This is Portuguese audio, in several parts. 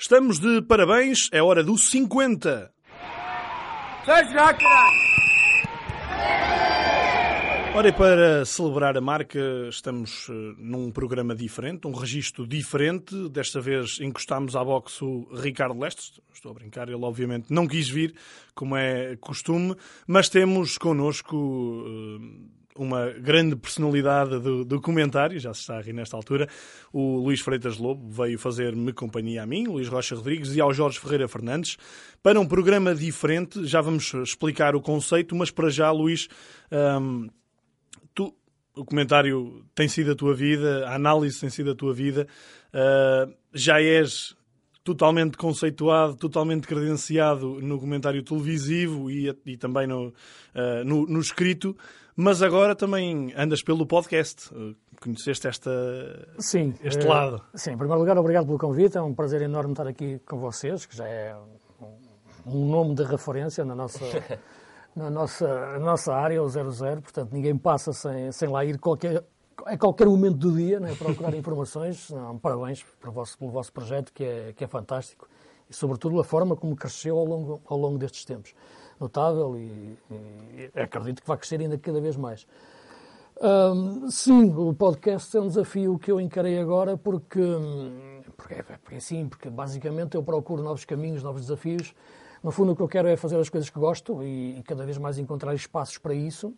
Estamos de parabéns, é hora dos 50. Ora, e para celebrar a marca, estamos eh, num programa diferente, um registro diferente. Desta vez encostámos à boxe o Ricardo Lestes. Estou a brincar, ele obviamente não quis vir, como é costume, mas temos connosco eh, uma grande personalidade do, do, comentário, já se está a rir nesta altura, o Luís Freitas Lobo veio fazer-me companhia a mim, Luís Rocha Rodrigues e ao Jorge Ferreira Fernandes, para um programa diferente. Já vamos explicar o conceito, mas para já, Luís, hum, tu, o comentário tem sido a tua vida, a análise tem sido a tua vida, uh, já és totalmente conceituado, totalmente credenciado no comentário televisivo e, e também no, uh, no, no, escrito, mas agora também andas pelo podcast. Conheceste esta, sim, este uh, lado? Sim, em primeiro lugar, obrigado pelo convite. É um prazer enorme estar aqui com vocês, que já é um nome de referência na nossa, na nossa, na nossa área, o 00. Portanto, ninguém passa sem, sem lá ir qualquer a qualquer momento do dia, né, procurar informações. Não, parabéns pelo vosso, pelo vosso projeto, que é, que é fantástico. E, sobretudo, a forma como cresceu ao longo, ao longo destes tempos. Notável e, e acredito que vai crescer ainda cada vez mais. Sim, o podcast é um desafio que eu encarei agora porque, porque, é, porque é sim, porque basicamente eu procuro novos caminhos, novos desafios. No fundo, o que eu quero é fazer as coisas que gosto e, e cada vez mais encontrar espaços para isso.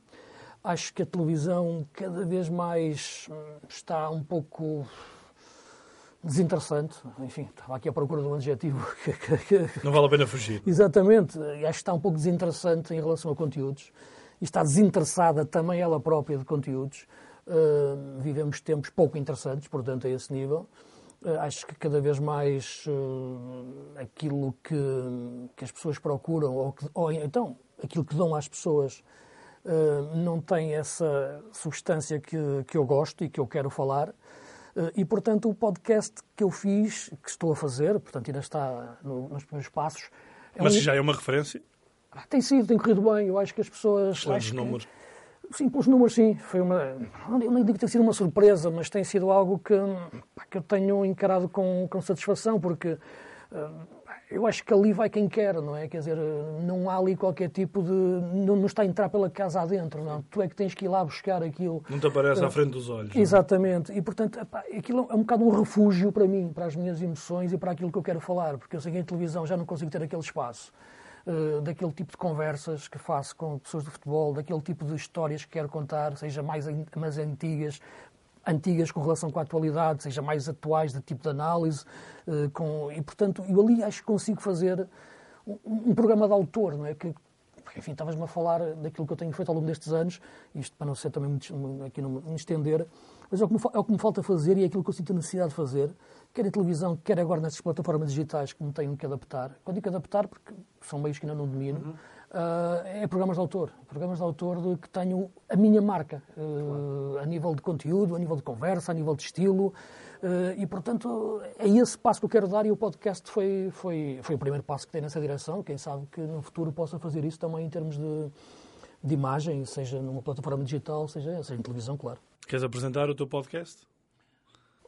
Acho que a televisão cada vez mais hum, está um pouco desinteressante. Enfim, estava aqui à procura de um adjetivo. Não vale a pena fugir. Exatamente. Acho que está um pouco desinteressante em relação a conteúdos. E está desinteressada também ela própria de conteúdos. Uh, vivemos tempos pouco interessantes, portanto, a esse nível. Uh, acho que cada vez mais uh, aquilo que, que as pessoas procuram, ou, que, ou então aquilo que dão às pessoas não tem essa substância que, que eu gosto e que eu quero falar. Uh, e, portanto, o podcast que eu fiz, que estou a fazer, portanto, ainda está no, nos primeiros passos. É Mas um... já é uma referência? Ah, tem sido, tem corrido bem. Eu acho que as pessoas. Pelos números. Que... Sim, pelos números, sim. Foi uma. Eu nem digo que sido uma surpresa, mas tem sido algo que, que eu tenho encarado com, com satisfação, porque. Uh, eu acho que ali vai quem quer, não é? Quer dizer, não há ali qualquer tipo de. Não, não está a entrar pela casa adentro, não. Tu é que tens que ir lá buscar aquilo. Não te aparece uh, à frente dos olhos. Exatamente. Não? E, portanto, epá, aquilo é um bocado um refúgio para mim, para as minhas emoções e para aquilo que eu quero falar, porque eu sei que em televisão já não consigo ter aquele espaço. Uh, daquele tipo de conversas que faço com pessoas de futebol, daquele tipo de histórias que quero contar, seja mais, mais antigas, antigas com relação com a atualidade, seja mais atuais, de tipo de análise. Eh, com, e, portanto, eu ali acho que consigo fazer um, um programa de autor, não é? Que, enfim, estavas-me a falar daquilo que eu tenho feito ao longo destes anos, isto para não ser também muito, aqui não me estender, mas é o, me, é o que me falta fazer e é aquilo que eu sinto a necessidade de fazer, quer em televisão, quer agora nessas plataformas digitais que me tenho que adaptar. Quando digo adaptar, porque são meios que ainda não domino, uhum uh, é programas de autor. Programas de autor de que tenho a minha marca, uh, a nível de conteúdo, a nível de conversa, a nível de estilo. Uh, e, portanto, é esse passo que eu quero dar e o podcast foi, foi, foi o primeiro passo que tem nessa direção. Quem sabe que no futuro possa fazer isso também em termos de, de imagem, seja numa plataforma digital, seja, seja em televisão, claro. Queres apresentar o teu podcast?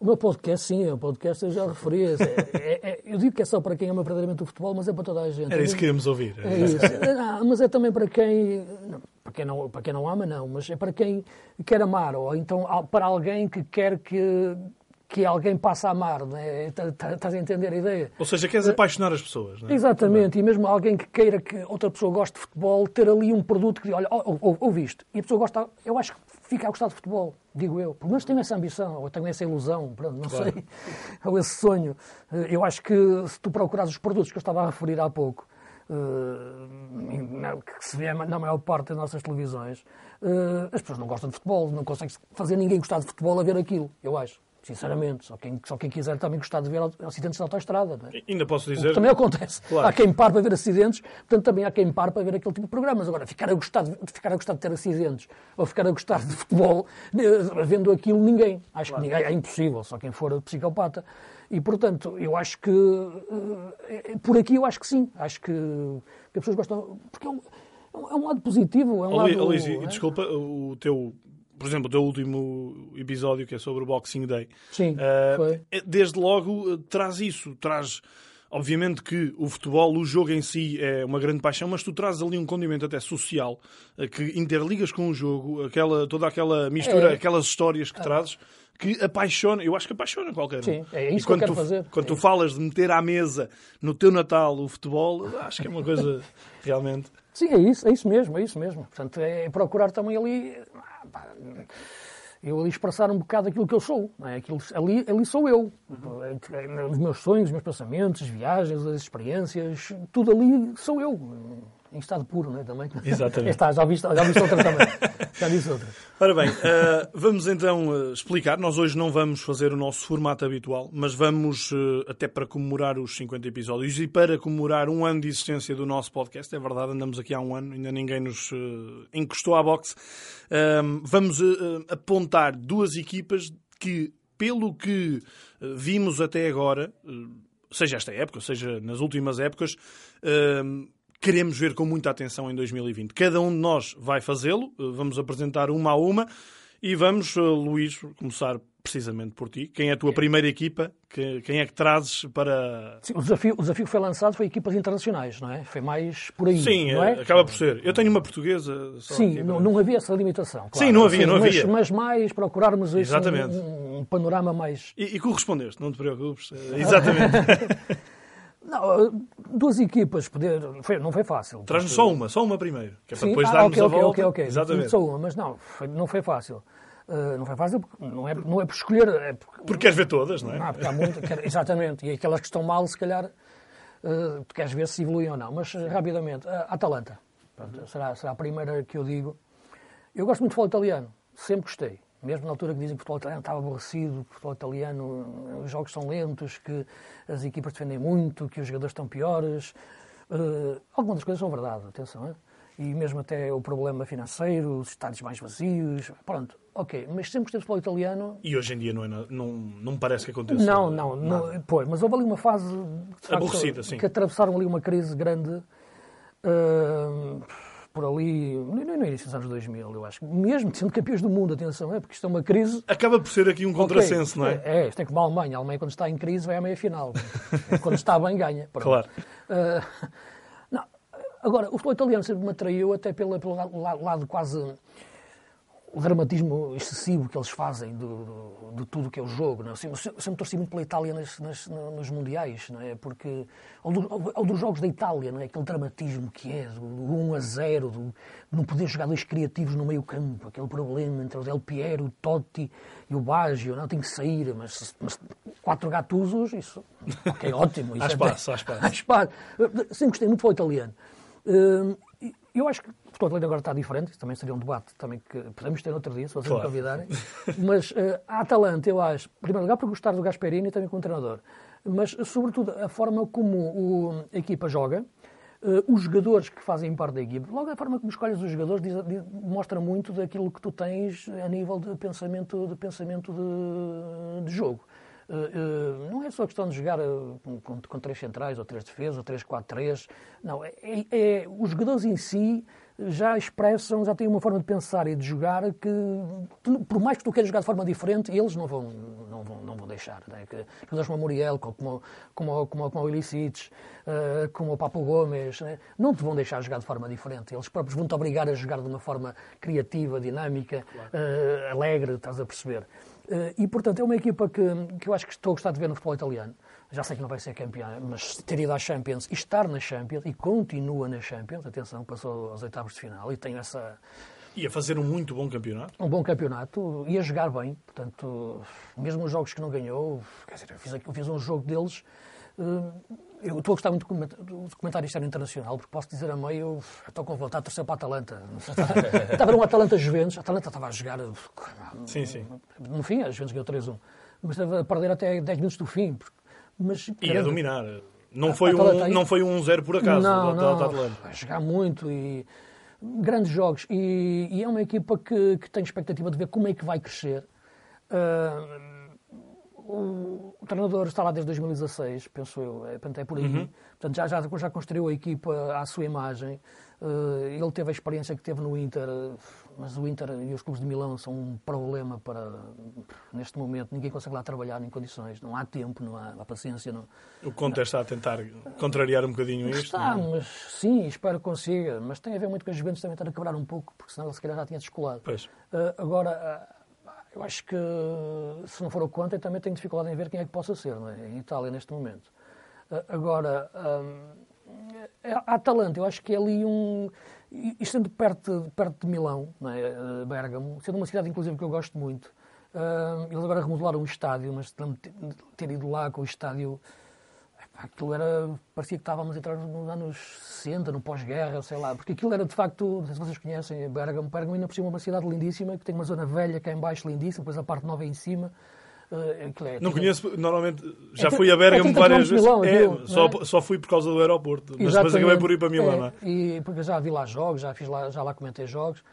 O meu podcast, sim, o podcast eu já referi. É, é, é, eu digo que é só para quem ama verdadeiramente o futebol, mas é para toda a gente. Era isso que queríamos ouvir. É isso. Não, mas é também para quem, não, para quem, não, para quem não ama, não, mas é para quem quer amar, ou então para alguém que quer que, que alguém passe a amar. Né? Estás a entender a ideia? Ou seja, queres apaixonar as pessoas. Não é? Exatamente, e mesmo alguém que queira que outra pessoa goste de futebol, ter ali um produto que diz, olha, ouviste, e a pessoa gosta, eu acho que fica a gostar de futebol, digo eu. Pelo menos tenho essa ambição, ou tenho essa ilusão, pronto, não claro. sei, ou esse sonho. Eh, eu acho que se tu procurares os produtos que eu estava a referir há pouco, eh, que se vê na maior parte das nossas televisões, eh, as pessoas não gostam de futebol, não conseguem fazer ninguém gostar de futebol a ver aquilo, eu acho sinceramente. Só quem, só quem quiser também gostar de ver acidentes de autoestrada. É? Ainda posso dizer. também acontece. Claro. Há quem par para ver acidentes, portanto também há quem par para ver aquele tipo de programas. Agora, ficar a gostar de, ficar a gostar de ter acidentes ou ficar a gostar de futebol, eh, vendo aquilo, ninguém. Acho claro. que ninguém. É impossível, só quem for psicopata. E, portanto, eu acho que. Eh, por aqui eu acho que sim. Acho que, que as pessoas gostam. Porque é um, é um lado positivo. É um lado, Luís, é? desculpa, o teu por exemplo, o teu último episódio, que é sobre o Boxing Day. Sim, uh, Desde logo, eh, traz isso, traz Obviamente que o futebol, o jogo em si é uma grande paixão, mas tu trazes ali um condimento até social eh, que interligas com o jogo, aquela, toda aquela mistura, É. aquelas histórias que trazes que apaixona, eu acho que apaixona qualquer um. Sim, é isso E que eu quando quero tu, fazer. Quando tu É. falas de meter à mesa no teu Natal o futebol, acho que é uma coisa realmente. Sim, é isso, é isso mesmo, é isso mesmo. Portanto, é procurar também ali. Pá, Eu ali expressar um bocado aquilo que eu sou. É? aquilo, ali, ali sou eu. Os meus sonhos, os meus pensamentos, as viagens, as experiências, tudo ali sou eu. Em estado puro, não é? Também. Exatamente. Está, já viste, já outra também. Já disse outra. Ora bem, eh, vamos então eh, explicar. Nós hoje não vamos fazer o nosso formato habitual, mas vamos, eh, até para comemorar os 50 episódios e para comemorar um ano de existência do nosso podcast, é verdade, andamos aqui há um ano, ainda ninguém nos encostou à boxe, Ahm, vamos apontar duas equipas que, pelo que vimos até agora, seja esta época, seja nas últimas épocas, ahm, queremos ver com muita atenção em 2020. Cada um de nós vai fazê-lo, eh, vamos apresentar uma a uma e vamos, eh, Luís, começar precisamente por ti. Quem é a tua primeira equipa? Que- Quem é que trazes para. Sim, o, desafio, o desafio que foi lançado foi equipas internacionais, não é? Foi mais por aí. Sim, não é? eh, acaba por ser. Eu tenho uma portuguesa. Sim, aqui não, não havia essa limitação. claro. Sim, não havia, não mas, havia. Mas mais procurarmos Exatamente. um, um panorama mais. E, e correspondeste, não te preocupes. Exatamente. Não, duas equipas, poder, foi- não foi fácil. Traz-nos só uma, só uma primeiro. Que é para Sim, depois ah, darmos ok, a ok, volta. ok, ok. Exatamente. Só uma, mas não, foi- não foi fácil. Uh, não foi fácil porque não é, não é por escolher. É porque, Porque queres ver todas, não é? Ah, porque há muito, quer- exatamente. E aquelas que estão mal, se calhar, uh, tu queres ver se evoluem ou não. Mas, rapidamente, a Atalanta. Pronto, será, será a primeira que eu digo. Eu gosto muito de futebol italiano. Sempre gostei. Mesmo na altura que dizem que o futebol italiano estava aborrecido, que o futebol italiano, uh, os jogos são lentos, que as equipas defendem muito, que os jogadores estão piores. Uh, algumas das coisas são verdade, atenção. hein? E mesmo até o problema financeiro, os estádios mais vazios. Pronto, ok. Mas sempre gostei do futebol italiano E hoje em dia não, é não, não me parece que aconteça. não, não, não pois, mas houve ali uma fase facto, Aborrecida, sim. que atravessaram ali uma crise grande ah, por ali no, no início dos anos 2000, eu acho. Mesmo sendo campeões do mundo, atenção, é porque isto é uma crise. Acaba por ser aqui um contrassenso, Ok, não é? É, isto é como a Alemanha. A Alemanha, quando está em crise, vai à meia final. quando está bem, ganha. Pronto. Claro. Ah, não, agora, o futebol italiano sempre me atraiu até pelo la- lado quase o dramatismo excessivo que eles fazem do, do- de tudo que é o jogo. Não é? Eu sempre, torci muito pela Itália nas- nas- nos mundiais, não é? Porque, ou, do- ou dos jogos da Itália, não é? aquele dramatismo que é, do, do 1 a 0, do, de não poder jogar dois criativos no meio campo, aquele problema entre o Del Piero, o Totti e o Baggio, não tem que sair, mas, mas quatro gatusos, isso ok, ótimo. Isso Há é- espaço, há espaço. Há espaço. Sempre gostei muito futebol italiano. Hum, Eu acho que o futebol italiano agora está diferente, isso também seria um debate também que podemos ter outro dia, se vocês Claro. me convidarem. Mas eh, a Atalanta, eu acho, em primeiro lugar, por gostar do Gasperini e também como treinador, mas sobretudo a forma como o- a equipa joga, eh, os jogadores que fazem parte da equipa, logo a forma como escolhes os jogadores diz- diz- mostra muito daquilo que tu tens a nível de pensamento de, pensamento de, de jogo. Eh, eh, não é só questão de jogar com, com- com três centrais, ou três defesas, ou três, quatro, três. Não, é, é- é- os jogadores em si já expressam, já têm uma forma de pensar e de jogar que, por mais que tu queiras jogar de forma diferente, eles não vão, não vão, não vão deixar. Né? Que, jogadores como o Muriel, como, como, como, como o Ilicic, eh, como o Papo Gomes, né? não te vão deixar jogar de forma diferente. Eles próprios vão-te obrigar a jogar de uma forma criativa, dinâmica, eh, alegre, estás a perceber. Eh, e, portanto, é uma equipa que, que eu acho que estou a gostar de ver no futebol italiano. Já sei que não vai ser campeã, mas ter ido à Champions e estar na Champions e continua na Champions, atenção, passou aos oitavos de final e tem essa, E a fazer um muito bom campeonato. um bom campeonato e a jogar bem. Portanto, mesmo os jogos que não ganhou, quer dizer, eu fiz, eu fiz um jogo deles. eh, Eu estou a gostar muito do documentário externo internacional, porque posso dizer a meio, estou com vontade de torcer para a Atalanta. Estava um Atalanta Juventus, a Atalanta estava a jogar. eh, Sim, sim. No fim, a Juventus ganhou 3-1. Mas estava a perder até 10 minutos do fim. porque- Mas, E a dominar. Não foi, Atalanta um, aí- não foi um 0 por acaso não, não, vai jogar muito e grandes jogos e, e é uma equipa que, que tem expectativa de ver como é que vai crescer. Ah, o, o, treinador está lá desde 2016, penso eu, é, é por aí. Uhum. Portanto, já, já, já construiu a equipa à sua imagem. Uh, ele teve a experiência que teve no Inter, mas o Inter e os clubes de Milão são um problema para, neste momento, ninguém consegue lá trabalhar em condições, não há tempo, não há, há paciência. Não, o Conte está a tentar contrariar um bocadinho isto? Está? É? mas sim, espero que consiga, mas tem a ver muito com as Juventus também estar a quebrar um pouco, porque senão ele se calhar já tinha descolado. Pois. Uh, agora, eu acho que se não for o Conte, também tenho dificuldade em ver quem é que possa ser, é? em Itália neste momento. Agora, a Atalanta, eu acho que é ali um. Estando perto, perto de Milão, é? Eh, Bergamo, sendo uma cidade, inclusive, que eu gosto muito, uh, eles agora remodelaram um estádio, mas ter ido lá com o estádio. Aquilo era. parecia que estávamos a entrar nos anos 60, no pós-guerra, sei lá, porque aquilo era de facto, não sei se vocês conhecem, Bergamo. Bergamo ainda por cima é uma cidade lindíssima, que tem uma zona velha cá em baixo, lindíssima, depois a parte nova é em cima. Uh, é, não conheço, normalmente já é, fui a Bergamo é, várias vezes. Milão, é, viu, só, é? só fui por causa do aeroporto, mas depois acabei por ir para Milão. É, e porque já vi lá jogos, já, fiz lá, já lá comentei jogos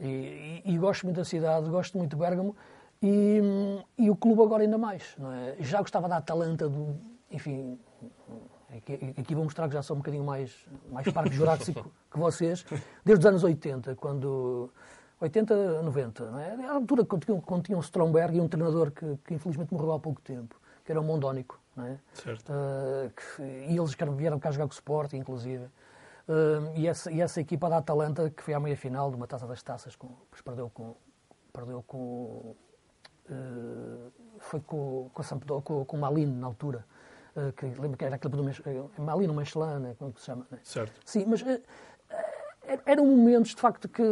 e, e, e, gosto muito da cidade, gosto muito de Bergamo e, e o clube agora ainda mais. Já gostava da Atalanta, do, enfim, aqui, aqui vou mostrar que já sou um bocadinho mais, mais parque jurássico que vocês, desde os anos 80, quando 80, 90. Não é? A altura quando tinham, quando um Stromberg e um treinador que, que, infelizmente morreu há pouco tempo, que era o Mondónico. Não é? Certo. Uh, que, e eles vieram cá jogar com o Sport, inclusive. Uh, e, essa, e essa equipa da Atalanta, que foi à meia-final de uma taça das taças, com, perdeu com. Perdeu com uh, foi com, com, Sampdoria, com, com o Malino na altura. que lembro que era aquele do Malino Mechelana, como se chama. Né? Certo. Sim, mas eram momentos, de facto, que,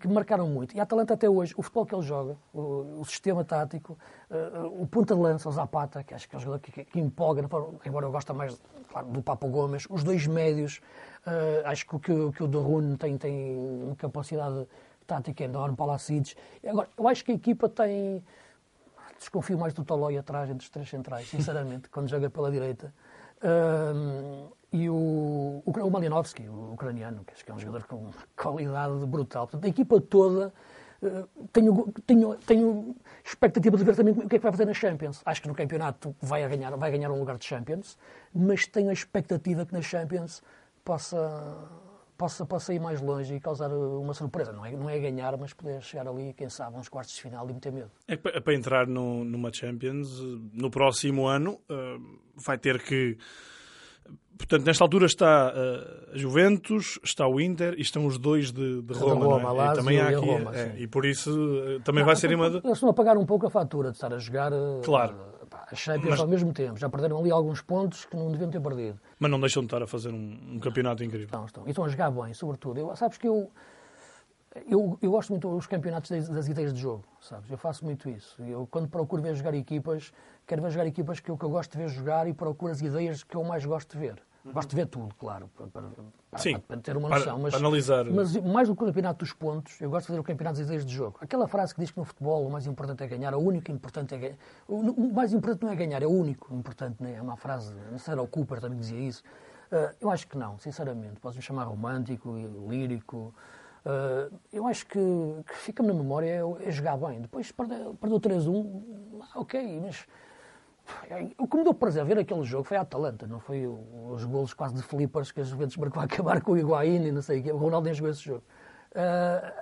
que marcaram muito. E a Atalanta até hoje, o futebol que ele joga, o, o sistema tático, uh, o ponta de lança, o Zapata, que acho que é um jogador que, que, que empolga, embora eu goste mais claro, do Papo Gomes, os dois médios, uh, acho que, que, que o Derrune tem, tem uma capacidade tática enorme, Palacides. Agora, eu acho que a equipa tem... Desconfio mais do Tolói atrás, entre os três centrais, sinceramente, quando joga pela direita. Uh, e o, o, o o ucraniano, que acho que é um jogador com qualidade brutal. Portanto, a equipa toda uh, tenho, tenho, tenho expectativa de ver também o que é que vai fazer na Champions. Acho que no campeonato vai ganhar, vai ganhar um lugar de Champions, mas tenho a expectativa que na Champions possa, possa, possa ir mais longe e causar uma surpresa. Não é, não é ganhar, mas poder chegar ali, quem sabe, uns quartos de final e meter medo. É para entrar no, numa Champions, no próximo ano, uh, vai ter que Portanto, nesta altura está a Juventus, está o Inter e estão os dois de, de Roma. Roma é? e também há aqui, Roma, é, e por isso uh, também não, vai ser uma. Eles estão a pagar um pouco a fatura de estar a jogar claro. a Champions Mas... ao mesmo tempo. Já perderam ali alguns pontos que não deviam ter perdido. Mas não deixam de estar a fazer um, um campeonato incrível. Estão, estão. E estão a jogar bem, sobretudo. Eu, sabes que eu, eu, eu gosto muito dos campeonatos das, das, ideias de jogo, sabes? Eu faço muito isso. Eu, quando procuro ver jogar equipas, quero ver jogar equipas que eu, que eu gosto de ver jogar e procuro as ideias que eu mais gosto de ver. Uhum. Gosto de ver tudo, claro, para, para, Sim, para ter uma noção. Mas, analisar. mas mais do que o campeonato dos pontos, eu gosto de ver o campeonato das ideias de jogo. Aquela frase que diz que no futebol o mais importante é ganhar, o único importante é ganhar. O mais importante não é ganhar, é o único importante, não é? É uma frase, não sei, era o Cooper também dizia isso. Uh, eu acho que não, sinceramente. Podes-me chamar romântico, lírico. Uh, eu acho que, que fica-me na memória é, é, jogar bem. Depois perdeu, perdeu 3-1, ok, mas o que me deu prazer ver aquele jogo foi a Atalanta, não foi os golos quase de flippers que as Juventus marcou acabar com o Higuaín e não sei o quê. O Ronaldo nem jogou esse jogo. Uh,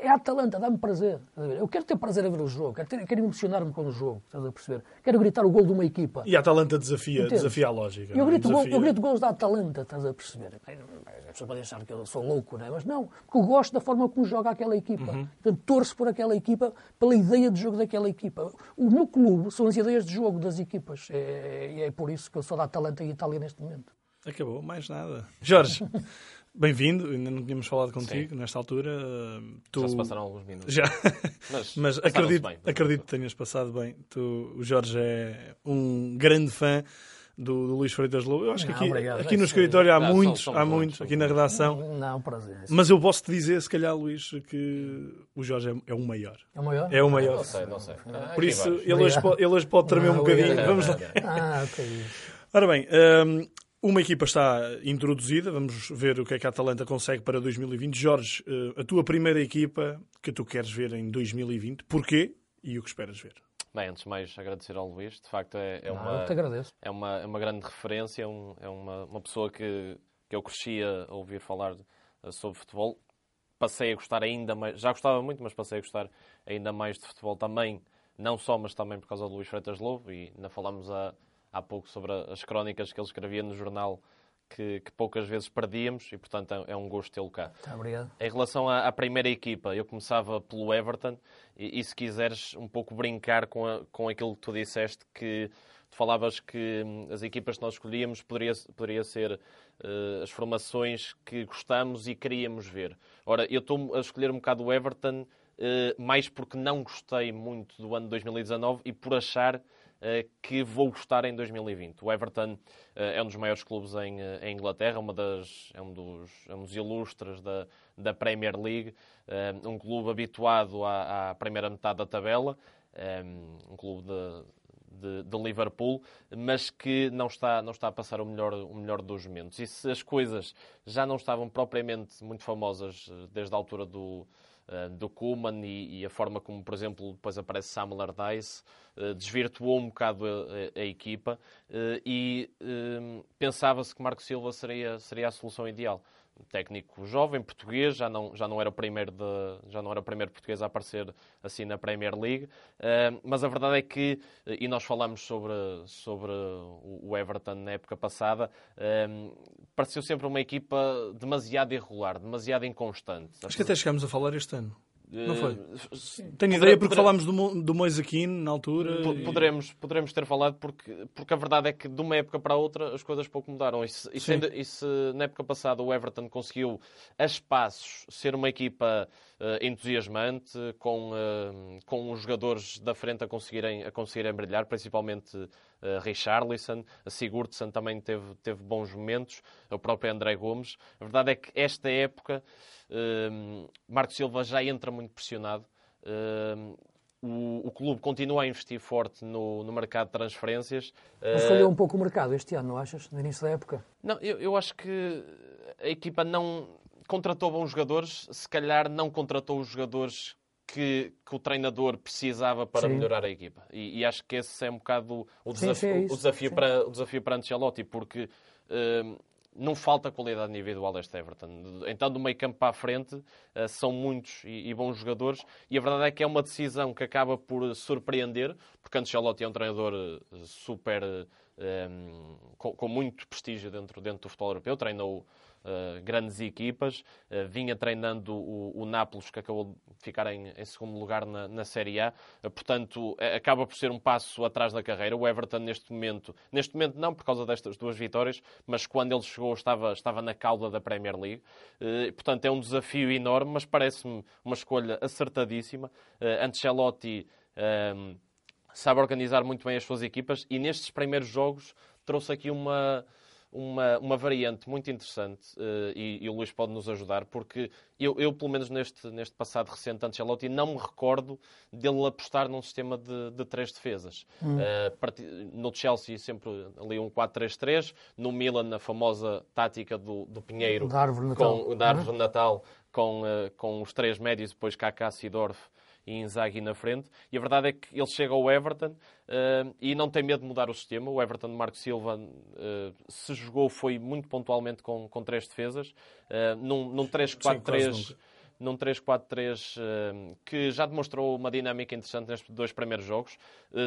é a Atalanta, dá-me prazer. Eu quero ter prazer a ver o jogo, quero, ter, quero emocionar-me com o jogo, estás a perceber? Quero gritar o gol de uma equipa. E a Atalanta desafia, desafia a lógica. Eu grito, desafia... Gol, eu grito gols da Atalanta, estás a perceber? As pessoas podem achar que eu sou louco, não é? Mas não, porque eu gosto da forma como joga aquela equipa. Uhum. Portanto, torço por aquela equipa, pela ideia de jogo daquela equipa. O meu clube são as ideias de jogo das equipas. É, é, é por isso que eu sou da Atalanta e Itália neste momento. Acabou, mais nada. Jorge. Bem-vindo, ainda não tínhamos falado contigo Sim. nesta altura. Tu... Já se passaram alguns minutos. Já. Mas, Mas acredito, bem, acredito que tenhas passado bem. Tu, o Jorge é um grande fã do, do Luís Freitas Lobo. Eu acho que aqui, não, aqui no escritório há não, muitos, há muitos, aqui na redação. Não, prazer. Mas eu posso te dizer, se calhar, Luís, que o Jorge é, é o maior. É o maior? É o maior. Não sei, não sei. Ah, Por isso, ele hoje, pode, ele hoje pode tremer um bocadinho. Vamos lá. Ah, ok. Ora bem, um, uma equipa está introduzida, vamos ver o que é que a Atalanta consegue para 2020. Jorge, eh, a tua primeira equipa que tu queres ver em 2020, porquê e o que esperas ver? Bem, antes de mais agradecer ao Luís, de facto é, é, Não, uma, é, uma, é uma grande referência, é, um, é uma, uma pessoa que, que eu crescia a ouvir falar eh, sobre futebol. Passei a gostar ainda mais, já gostava muito, mas passei a gostar ainda mais de futebol também, não só, mas também por causa do Luís Freitas Lobo, e ainda falámos há, há pouco sobre as crónicas que ele escrevia no jornal que, que, poucas vezes perdíamos e, portanto, é, é um gosto tê-lo cá. Tá, obrigado. Em relação à, à, primeira equipa, eu começava pelo Everton e, e, se quiseres um pouco brincar com, a, com aquilo que tu disseste, que tu falavas que hum, as equipas que nós escolhíamos poderia, poderia ser uh, as formações que gostamos e queríamos ver. Ora, eu estou a escolher um bocado o Everton uh, mais porque não gostei muito do ano 2019 e por achar que vou gostar em 2020. O Everton eh, é um dos maiores clubes em, eh, em Inglaterra, uma das, é, um dos, é um dos ilustres da, da Premier League, um clube habituado à, à primeira metade da tabela, um clube de, de, de, Liverpool, mas que não está, não está a passar o melhor, o melhor dos momentos. E se as coisas já não estavam propriamente muito famosas desde a altura do, eh, do Kuman e, e, a forma como, por exemplo, depois aparece Sam Allardyce, uh, desvirtuou um bocado a, a, a equipa uh, e pensava-se que Marco Silva seria, seria a solução ideal técnico jovem, português, já não, já não era o primeiro de, já não era o primeiro português a aparecer assim na Premier League, uh, mas a verdade é que, e nós falamos sobre, sobre o Everton na época passada, uh, pareceu sempre uma equipa demasiado irregular, demasiado inconstante. Acho que até chegámos a falar este ano. Não foi? Sim. Tenho ideia porque falámos do, do Mois na altura. Poderemos, poderemos ter falado porque, porque a verdade é que de uma época para a outra as coisas pouco mudaram. E se, e se, e se na época passada o Everton conseguiu a espaços ser uma equipa uh, entusiasmante, com, uh, com os jogadores da frente a conseguirem, a conseguirem brilhar, principalmente uh, Richarlison, a Sigurdsson também teve, teve bons momentos, o próprio André Gomes. A verdade é que esta época uh, Marco Silva já entra muito pressionado. Uh, o, o, clube continua a investir forte no, no mercado de transferências. Mas falhou um pouco o mercado este ano, não achas? No início da época? Não, eu, eu acho que a equipa não contratou bons jogadores, se calhar não contratou os jogadores que, que o treinador precisava para sim. melhorar a equipa. E, e, acho que esse é um bocado o, desafio, sim, sim, é o desafio, para, o desafio para Ancelotti, porque uh, não falta qualidade individual deste Everton. Então, do meio campo para a frente, uh, são muitos e, bons jogadores, e a verdade é que é uma decisão que acaba por surpreender, porque Ancelotti é um treinador uh, super... Um, com, com, muito prestígio dentro, dentro do futebol europeu, treinou uh, grandes equipas. Uh, vinha treinando o, o Nápoles, que acabou de ficar em, em segundo lugar na, na Série A. Uh, portanto, acaba por ser um passo atrás da carreira. O Everton, neste momento, neste momento não por causa destas duas vitórias, mas quando ele chegou estava, estava na cauda da Premier League. portanto, é um desafio enorme, mas parece-me uma escolha acertadíssima. Ancelotti sabe organizar muito bem as suas equipas e nestes primeiros jogos trouxe aqui uma, uma, uma variante muito interessante uh, e, e, o Luís pode nos ajudar, porque eu, eu, pelo menos neste, neste passado recente Ancelotti, não me recordo dele apostar num sistema de, de três defesas. Hum. Uh, no Chelsea sempre ali um 4-3-3, no Milan a famosa tática do, do Pinheiro, da árvore natal, com, da árvore natal com, uh, com os três médios, depois Kaká, Sidorf e Inzaghi na frente. E a verdade é que ele chega ao Everton uh, e não tem medo de mudar o sistema. O Everton de Marco Silva uh, se jogou foi muito pontualmente com, com três defesas. Uh, num, num 3-4-3 num 3-4-3 que já demonstrou uma dinâmica interessante nestes dois primeiros jogos.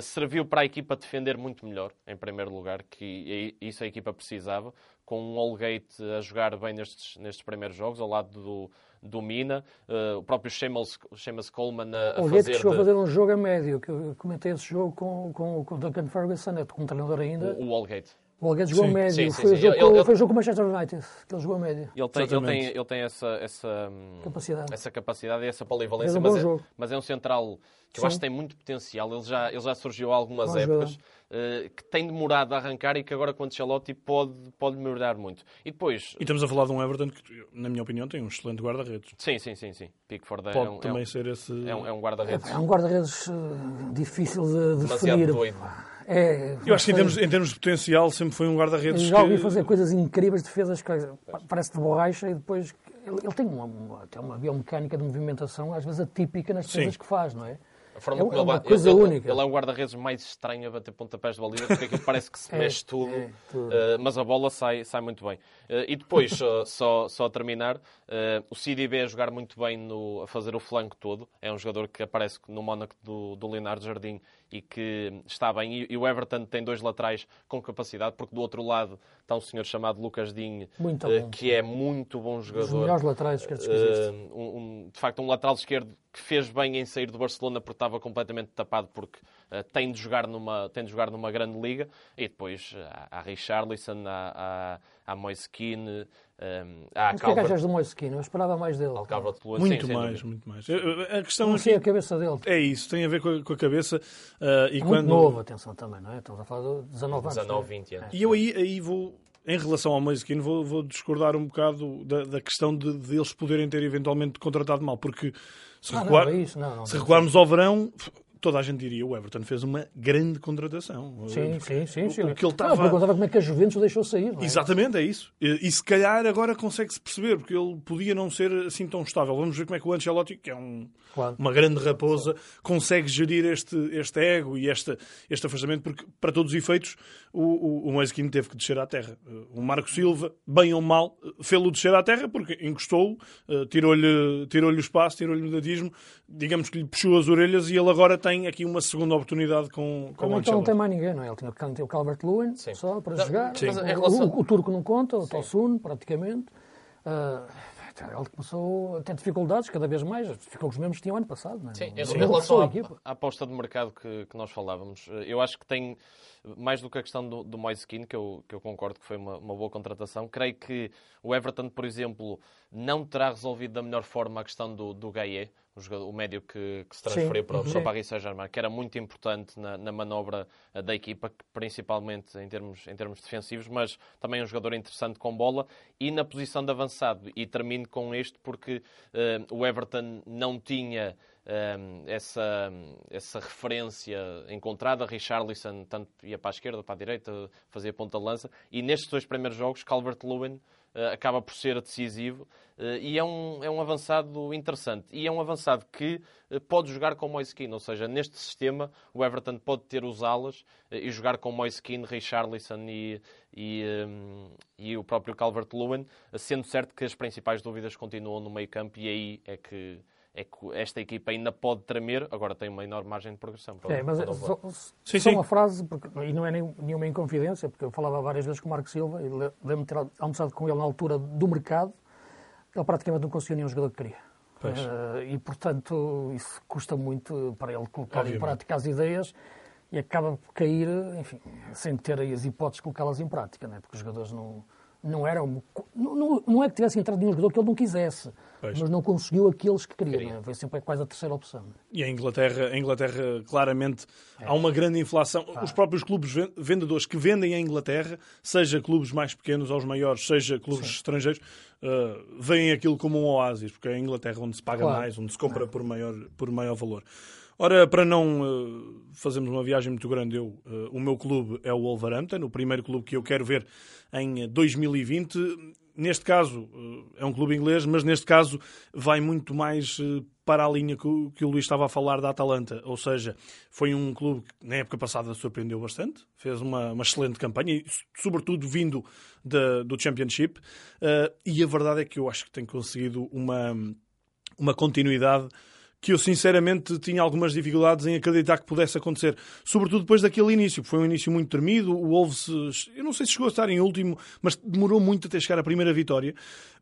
Serviu para a equipa defender muito melhor, em primeiro lugar, que isso a equipa precisava, com um Allgate a jogar bem nestes, nestes primeiros jogos, ao lado do, domina. Uh, o próprio Seamus, Coleman a, a o fazer... chegou de... a fazer um jogo a médio, que eu comentei esse jogo com, com, com o Duncan Ferguson, é como treinador ainda. O, o Allgate. O Alguete jogou sim, médio. Sim, sim, foi, sim. O jogo, ele, foi o jogo com o Manchester United, que ele jogou médio. Ele tem, ele tem, ele tem essa, essa, capacidade. essa capacidade e essa polivalência, um mas, é, mas, é, um central que eu acho que tem muito potencial. Ele já, ele já surgiu há algumas bom épocas, uh, que tem demorado a arrancar e que agora com o Ancelotti pode, pode melhorar muito. E depois... E estamos a falar de um Everton que, na minha opinião, tem um excelente guarda-redes. Sim, sim, sim. sim. Pickford é pode é um, também é um, ser esse... É um, é um guarda-redes. É, um guarda-redes uh, difícil de, de definir. Doido. É, eu acho que em termos, em termos de potencial sempre foi um guarda-redes. Já ouvi que... fazer coisas incríveis, defesas que parece de borracha e depois. Ele, ele tem uma, uma, uma biomecânica de movimentação, às vezes atípica nas defesas Sim. que faz, não é? forma é, como é uma ele, coisa ele, única. Ele é o guarda-redes mais estranho a bater pontapés de baliza, porque aquilo parece que se É, mexe tudo, é, tudo. eh, mas a bola sai, sai muito bem. Eh, e depois, só, só, só a terminar, eh, o CDB a jogar muito bem no, a fazer o flanco todo. É um jogador que aparece no Mónaco do, do Leonardo Jardim e que está bem. E, o Everton tem dois laterais com capacidade, porque do outro lado está um senhor chamado Lucas Dinho, eh, que é muito bom Os jogador. melhores laterais esquerdos que existe. Uh, um- um- de facto, um lateral esquerdo que fez bem em sair do Barcelona porque estava completamente tapado porque uh, tem, de jogar numa, tem de jogar numa grande liga. E depois uh, há, há Richarlison, há, há, há Moise Keane, um, há Mas o que é que achas do Moisquino? Eu esperava mais dele. Al Calvert Lewin. Muito Sim, mais, muito mais. A questão Não sei a aqui cabeça dele. é isso, tem a ver com a, com a cabeça. ah, e Muito quando... novo, atenção também, não é? Estamos a falar de 19 anos. 19, não é? 20 anos. E eu aí, aí vou, em relação ao Moise Keane, vou, vou discordar um bocado da, da questão de, de eles poderem ter eventualmente contratado mal, porque se, Ah, não, recuar- é isso, não, não. se recuarmos ao verão, toda a gente diria o Everton fez uma grande contratação. Sim, sim, sim. sim. O que ele Não, eu estava... perguntava como é que a Juventus o deixou sair, é? Exatamente, é isso. E, e se calhar agora consegue-se perceber, porque ele podia não ser assim tão estável. Vamos ver como é que o Ancelotti, que é um, Claro. uma grande raposa, consegue gerir este, este ego e este, este afastamento, porque para todos os efeitos o, o, o teve que descer à terra. Uh, O Marco Silva, bem ou mal, uh, fê-lo descer à terra porque encostou-o, uh, tirou-lhe tirou o espaço, tirou-lhe o medadismo, digamos que lhe puxou as orelhas e ele agora tem aqui uma segunda oportunidade com, com o Também então não Ancelotti. tem mais ninguém, não é? Ele tinha, o Calvert-Lewin Sim. só para Não, jogar. em O- o, o turco não conta, o Tosun, praticamente. Ah, ele começou a ter dificuldades cada vez mais. Ficou com os mesmos que tinha o ano passado, não é? Sim, em relação à, aposta de mercado que, que nós falávamos, eh, eu acho que tem, mais do que a questão do, do Moise Keane, que eu, que eu concordo que foi uma, uma boa contratação, creio que o Everton, por exemplo, não terá resolvido da melhor forma a questão do, do Gaia, o, jogador- o médio que, que se transferiu Sim, para, uhum. para o Paris Saint-Germain, que era muito importante na, na manobra eh, da equipa, principalmente em termos, em termos defensivos, mas também um jogador interessante com bola e na posição de avançado. E termino com este porque eh, o Everton não tinha um, essa, essa referência encontrada. Richarlison tanto ia para a esquerda, para a direita, fazia ponta de lança. E nestes dois primeiros jogos, Calvert-Lewin uh, acaba por ser decisivo uh, e é um, é um avançado interessante. E é um avançado que uh, pode jogar com Moise ou seja, neste sistema o Everton pode ter os alas e jogar com Moise Keane, Richarlison e, e, e o próprio Calvert-Lewin, sendo certo que as principais dúvidas continuam no meio campo e aí é que é que esta equipa ainda pode tremer, agora tem uma enorme margem de progressão. Para, É, mas para é só. Sim, só sim. uma frase, porque, e não é nem, nenhuma inconfidência, porque eu falava várias vezes com o Marco Silva e le- lembro-me de ter almoçado com ele na altura do mercado, ele praticamente não conseguiu nenhum jogador que queria. Pois. Eh, e, portanto, isso custa muito para ele colocar Obviamente. em prática as ideias e acaba por cair, enfim, sem ter aí as hipóteses de colocá-las em prática, né? porque os jogadores não, não eram. Não, não, não é que tivesse entrado nenhum jogador que ele não quisesse, Pois. mas não conseguiu aqueles que queria. Né? Foi sempre quase a terceira opção. E a Inglaterra, a Inglaterra claramente, há uma grande inflação. Os próprios clubes ven- vendedores que vendem a Inglaterra, seja clubes mais pequenos aos maiores, seja clubes estrangeiros, uh, veem aquilo como um oásis, porque é a Inglaterra onde se paga Claro. mais, onde se compra por maior, por maior valor. Ora, para não uh, fazermos uma viagem muito grande, eu, uh, o meu clube é o Wolverhampton, o primeiro clube que eu quero ver em 2020. Neste caso, uh, é um clube inglês, mas neste caso vai muito mais para a linha que o, que o Luís estava a falar da Atalanta. Ou seja, foi um clube que na época passada surpreendeu bastante, fez uma, uma excelente campanha, sobretudo vindo do Championship. E a verdade é que eu acho que tem conseguido uma, uma continuidade que eu sinceramente tinha algumas dificuldades em acreditar que pudesse acontecer, sobretudo depois daquele início, que foi um início muito tremido, o Wolves, eu não sei se chegou a estar em último, mas demorou muito até chegar à primeira vitória,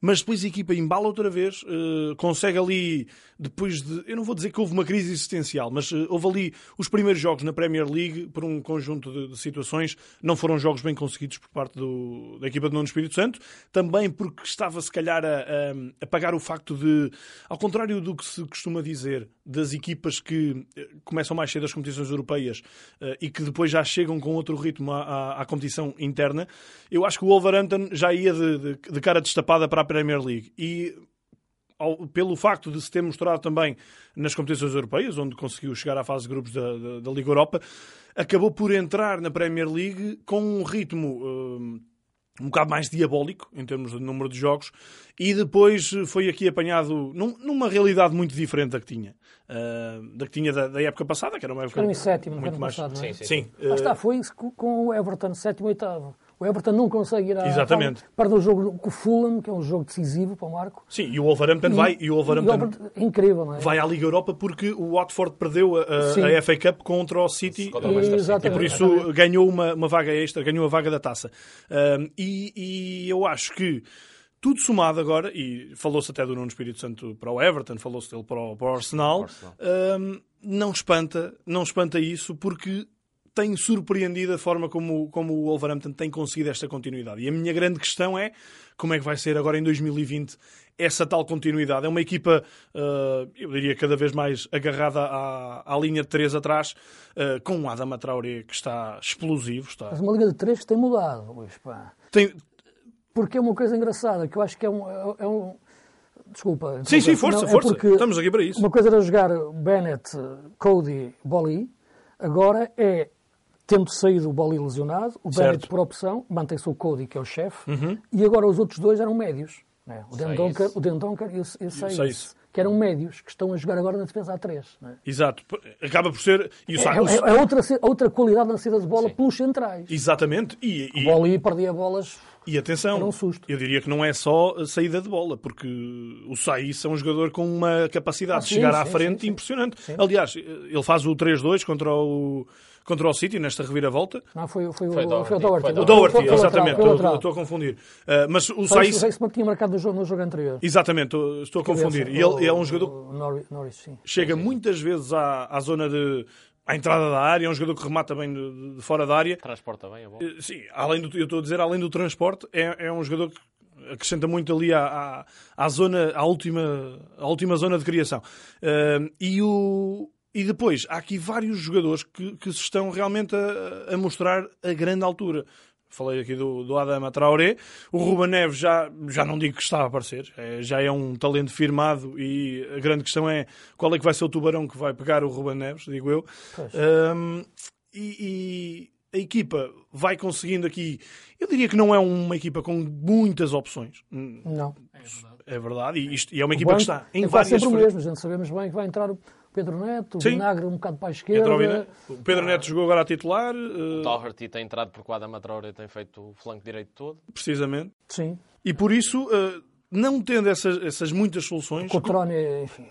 mas depois a equipa embala outra vez, eh, consegue ali, depois de, eu não vou dizer que houve uma crise existencial, mas eh, houve ali os primeiros jogos na Premier League, por um conjunto de, de situações, não foram jogos bem conseguidos por parte do- da equipa de Nuno Espírito Santo, também porque estava se calhar a, a, a pagar o facto de, ao contrário do que se costuma dizer, das equipas que eh, começam mais cedo as competições europeias eh, e que depois já chegam com outro ritmo à, à- à competição interna, eu acho que o Wolverhampton já ia de, de- de cara destapada para a Premier League. E ao- pelo facto de se ter mostrado também nas competições europeias, onde conseguiu chegar à fase de grupos da, da- da Liga Europa, acabou por entrar na Premier League com um ritmo hum, um bocado mais diabólico em termos de número de jogos e depois foi aqui apanhado num, numa realidade muito diferente da que tinha. Uh, da que tinha da, da, época passada, que era uma época em sétimo, muito mais... passado, não é? Sim, sim. sim. Uh... está, foi com o Everton sétimo e oitavo. O Everton não consegue ir à Exatamente. para o jogo com o Fulham, que é um jogo decisivo para o Marco. Sim, e o Wolverhampton e, vai e o Wolverhampton e incrível, não é? vai à Liga Europa porque o Watford perdeu a, a, FA Cup contra o City contra o City. e por isso Exatamente. ganhou uma, uma vaga extra, ganhou a vaga da taça. Um, e, e eu acho que tudo somado agora, e falou-se até do Nuno Espírito Santo para o Everton, falou-se dele para o, para o Arsenal, Arsenal. Um, não espanta, não espanta isso, porque tem surpreendido a forma como, como o Wolverhampton tem conseguido esta continuidade. E a minha grande questão é como é que vai ser agora em 2020 essa tal continuidade. É uma equipa, uh, eu diria, cada vez mais agarrada à, à linha de três atrás, uh, com o Adama Traoré que está explosivo. Está... Mas uma linha de três que tem mudado, Luís. Pá. Tem, porque é uma coisa engraçada, que eu acho que é um. É um desculpa. Sim, sim, força, não, é força. Estamos aqui para isso. Uma coisa era jogar Bennett, Cody, Bolly. Agora é, tendo saído o Bolly lesionado, o Bennett por opção, mantém-se o Cody, que é o chefe, uhum. e agora os outros dois eram médios. Né? O Dendonker, o Dendonker e o, e o Seis, que eram médios, que estão a jogar agora na defesa A3. Né? Exato. Acaba por ser... E o é, é, é, outra, outra qualidade na saída de bola Sim. pelos centrais. Exatamente. E, e... O Bolly perdia bolas e atenção, um eu diria que não é só a saída de bola, porque o Saiz é um jogador com uma capacidade ah, sim, de chegar sim, à frente sim, impressionante. Aliás, ele faz o 3-2 contra o contra o City nesta reviravolta. Não, foi, foi, foi, o, foi o Doherty. O Doherty, exatamente, estou, estou, a confundir. Uh, mas o Saiz... O Saiz tinha marcado no jogo, no jogo anterior. Exatamente, estou, estou a confundir. E ele, é um jogador Norris, chega muitas vezes à, à zona de à entrada da área, é um jogador que remata bem de, de fora da área. Transporta bem, é bom. Sim, além do, eu estou a dizer, além do transporte, é, é um jogador que acrescenta muito ali à, à, à, zona, à última, à última zona de criação. Uh, e, o, e depois, há aqui vários jogadores que, que se estão realmente a, a mostrar a grande altura. Falei aqui do, do Adama Traoré. O Ruben Neves já, já não digo que está a aparecer. É, já é um talento firmado e a grande questão é qual é que vai ser o tubarão que vai pegar o Ruben Neves, digo eu. Um, e, e, a equipa vai conseguindo aqui... Eu diria que não é uma equipa com muitas opções. Não. É verdade. E, isto, e é uma equipa que está em é várias... sempre o mesmo. A gente sabemos bem que vai entrar Pedro Neto, o Vinagre um bocado para a esquerda. O Pedro Neto jogou agora a titular. Uh... O Doherty tem entrado porque o Adama Traoré tem feito o flanco direito todo. Precisamente. Sim. E por isso, uh, não tendo essas, essas muitas soluções... O Cotrone, enfim...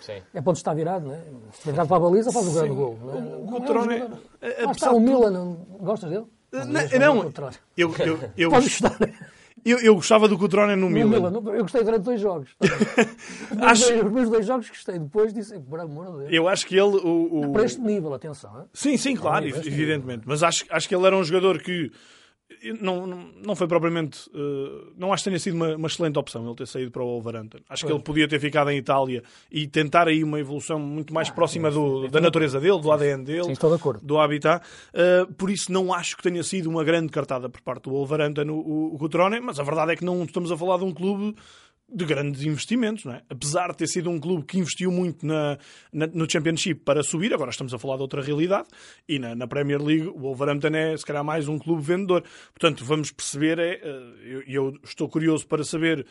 Sim. É ponto está virado, não é? Se virado para a baliza, faz o grande gol. Não é? O Cotrone... É, é, está o Milan, gostas dele? Não, não, eu, eu, eu, Pode gostar. Eu, eu gostava do Cotrone no, no Milan. Milan. Eu gostei durante dois jogos. acho... Os meus dois jogos gostei. Depois disse, por amor de Deus. Eu acho que ele... O, o... Para este nível, atenção. Sim, sim, claro, evidentemente. Mas acho, acho que ele era um jogador que não, não foi propriamente. Uh, não acho que tenha sido uma, uma, excelente opção ele ter saído para o Wolverhampton. Acho pois. que ele podia ter ficado em Itália e tentar aí uma evolução muito mais ah, próxima do, da natureza dele, do ADN dele, sim, estou de acordo. do habitat. Uh, por isso, não acho que tenha sido uma grande cartada por parte do Wolverhampton o, o Cotrone, mas a verdade é que não estamos a falar de um clube de grandes investimentos, não é? Apesar de ter sido um clube que investiu muito na, na, no Championship para subir, agora estamos a falar de outra realidade, e na, na, Premier League o Wolverhampton é se calhar mais um clube vendedor. Portanto, vamos perceber, é, eh, eu, eu estou curioso para saber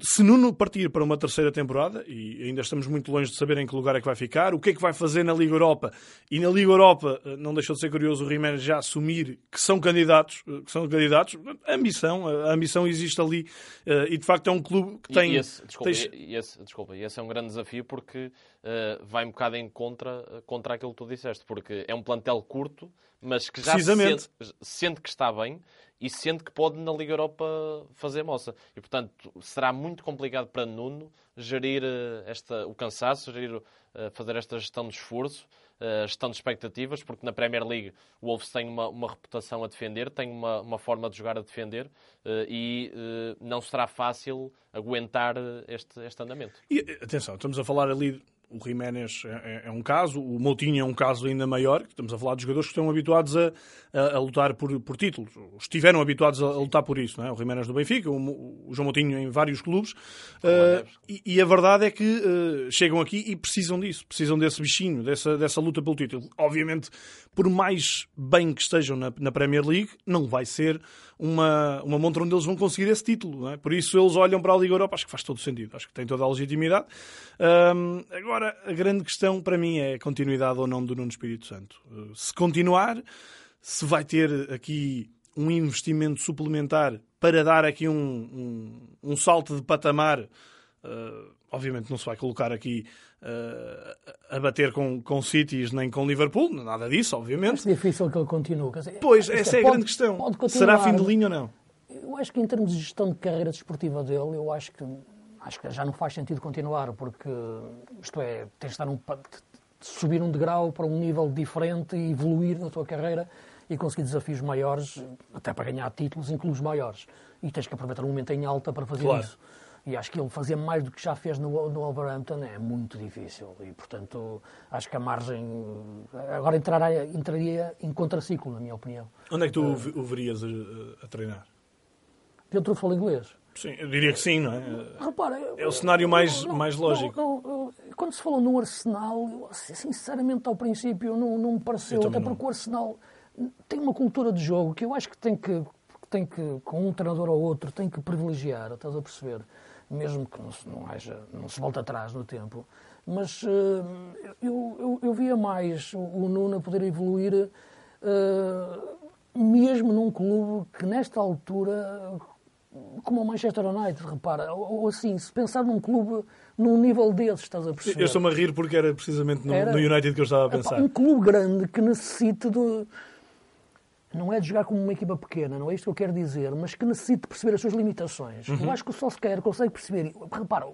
se Nuno partir para uma terceira temporada, e ainda estamos muito longe de saber em que lugar é que vai ficar, o que é que vai fazer na Liga Europa, e na Liga Europa eh, não deixou de ser curioso o Jiménez já assumir que são candidatos, eh, que são candidatos, a ambição, a ambição existe ali, eh, e de facto é um clube que tem... E esse, desculpa, tem... e esse, desculpa, esse é um grande desafio porque uh, vai um bocado em contra, contra aquilo que tu disseste, porque é um plantel curto, mas que já sente, sente que está bem, e sente que pode na Liga Europa fazer moça. E, portanto, será muito complicado para Nuno gerir eh, esta, o cansaço, gerir, eh, fazer esta gestão de esforço, gestão de expectativas, porque na Premier League o Wolves tem uma, uma reputação a defender, tem uma, uma forma de jogar a defender e não será fácil aguentar este, este andamento. E, atenção, estamos a falar ali O Jiménez é, é, um caso, o Moutinho é um caso ainda maior. Estamos a falar de jogadores que estão habituados a, a, a lutar por, por, títulos. Estiveram habituados a, a, lutar por isso. É? O Jiménez do Benfica, o, o João Moutinho em vários clubes. Uh, e, e, a verdade é que uh, chegam aqui e precisam disso. Precisam desse bichinho, dessa, dessa luta pelo título. Obviamente, por mais bem que estejam na, na Premier League, não vai ser uma, uma montra onde eles vão conseguir esse título. É? Por isso eles olham para a Liga Europa, acho que faz todo sentido, acho que tem toda a legitimidade. Um, agora, a grande questão para mim é a continuidade ou não do Nuno Espírito Santo. Uh, se continuar, se vai ter aqui um investimento suplementar para dar aqui um, um, um salto de patamar, uh, obviamente não se vai colocar aqui uh, a bater com, com Cities nem com Liverpool, nada disso, obviamente. É difícil que ele continue. Pois, essa é, é a grande questão. Será fim de linha ou não? Eu acho que em termos de gestão de carreira desportiva dele, eu acho que, acho que já não faz sentido continuar, porque, isto é, tens de estar num, subir um degrau para um nível diferente e evoluir na tua carreira e conseguir desafios maiores, até para ganhar títulos em clubes maiores. E tens que aproveitar um momento em alta para fazer claro. isso. E acho que ele fazer mais do que já fez no, no Wolverhampton é muito difícil. E, portanto, acho que a margem. Agora entrará, entraria em contraciclo, na minha opinião. Onde é que tu uh, o verias a, a, treinar? Dentro do futebol inglês. Sim, eu diria que sim, não é? Repara, é o cenário mais, não, mais lógico. Não, não, quando se falou no Arsenal, eu, sinceramente, ao princípio, não, não me pareceu. Até porque o Arsenal tem uma cultura de jogo que eu acho que tem que, tem que, com um treinador ou outro, tem que privilegiar, estás a perceber? mesmo que não se, não haja, não se volte atrás no tempo. Mas uh, eu, eu, eu, via mais o, o Nuno poder evoluir uh, mesmo num clube que nesta altura, como o Manchester United, repara, ou, ou, assim, se pensar num clube num nível desses, estás a perceber? Eu estou-me a rir porque era precisamente no, era, no United que eu estava a pensar. Um clube grande que necessite de não é de jogar como uma equipa pequena, não é isto que eu quero dizer, mas que necessite perceber as suas limitações. Uhum. Eu acho que o Solskjaer consegue perceber. Repara,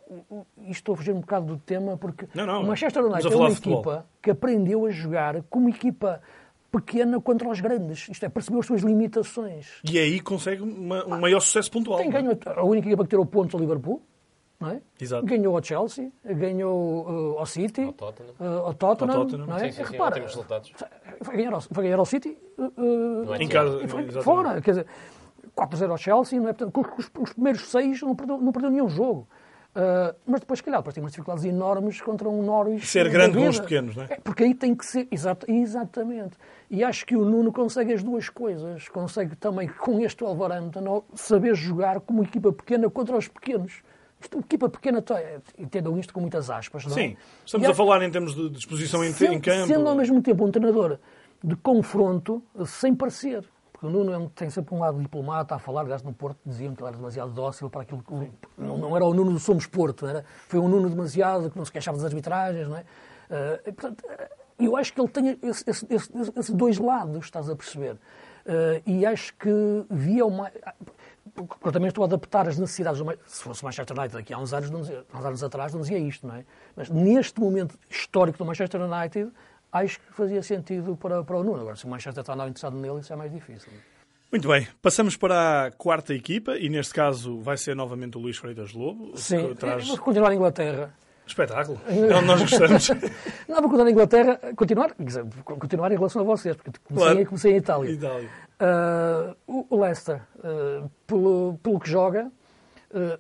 isto estou a fugir um bocado do tema, porque não, não, o Manchester United é uma equipa que aprendeu a jogar como equipa pequena contra os grandes. Isto é, percebeu as suas limitações. E aí consegue uma, um maior sucesso pontual. Quem ganhou, a única equipa que tirou pontos ao Liverpool, não é? Exato. Ganhou ao Chelsea, ganhou uh, ao City, ao Tottenham, uh, ao Tottenham, ao Tottenham. não é? Sim, sim, sim, Repara. Foi ganhar ao, foi ganhar ao City uh, em casa, fora, quer dizer, 4-0 ao Chelsea, não é? Portanto, os, os, primeiros seis não perdeu, não perdeu nenhum jogo. Uh, mas depois, se calhar, depois tem umas dificuldades enormes contra um Norwich. Ser grande com os pequenos, não é? é? Porque aí tem que ser. Exato, exatamente. E acho que o Nuno consegue as duas coisas. Consegue também, com este Wolverhampton, saber jogar como equipa pequena contra os pequenos. Isto, equipa pequena, entendam isto com muitas aspas, não é? Sim, estamos a falar em termos de disposição em, sendo, em campo. Sendo ao mesmo tempo um treinador de confronto, sem parecer. Porque o Nuno é tem sempre um lado diplomata a falar, aliás, no Porto diziam que ele era demasiado dócil para aquilo que. Não, não, era o Nuno do Somos Porto, era, foi um Nuno demasiado que não se queixava das arbitragens, não é? Uh, portanto, eu acho que ele tem esses esse, esse, esse, dois lados, estás a perceber. Uh, e acho que via uma eu também estou a adaptar as necessidades. Se fosse o Manchester United daqui há uns anos, não dizia, uns anos atrás, não dizia isto, não é? Mas neste momento histórico do Manchester United, acho que fazia sentido para, para o Nuno. Agora, se o Manchester está interessado nele, isso é mais difícil. Muito bem, passamos para a quarta equipa e neste caso vai ser novamente o Luís Freitas Lobo. Sim, traz... vamos continuar em Inglaterra. Espetáculo. É onde nós gostamos. não, vou continuar em Inglaterra, continuar, continuar em relação a vocês, porque comecei, claro. comecei em Itália. Itália. Uh, o Leicester, uh, pelo, pelo que joga, uh,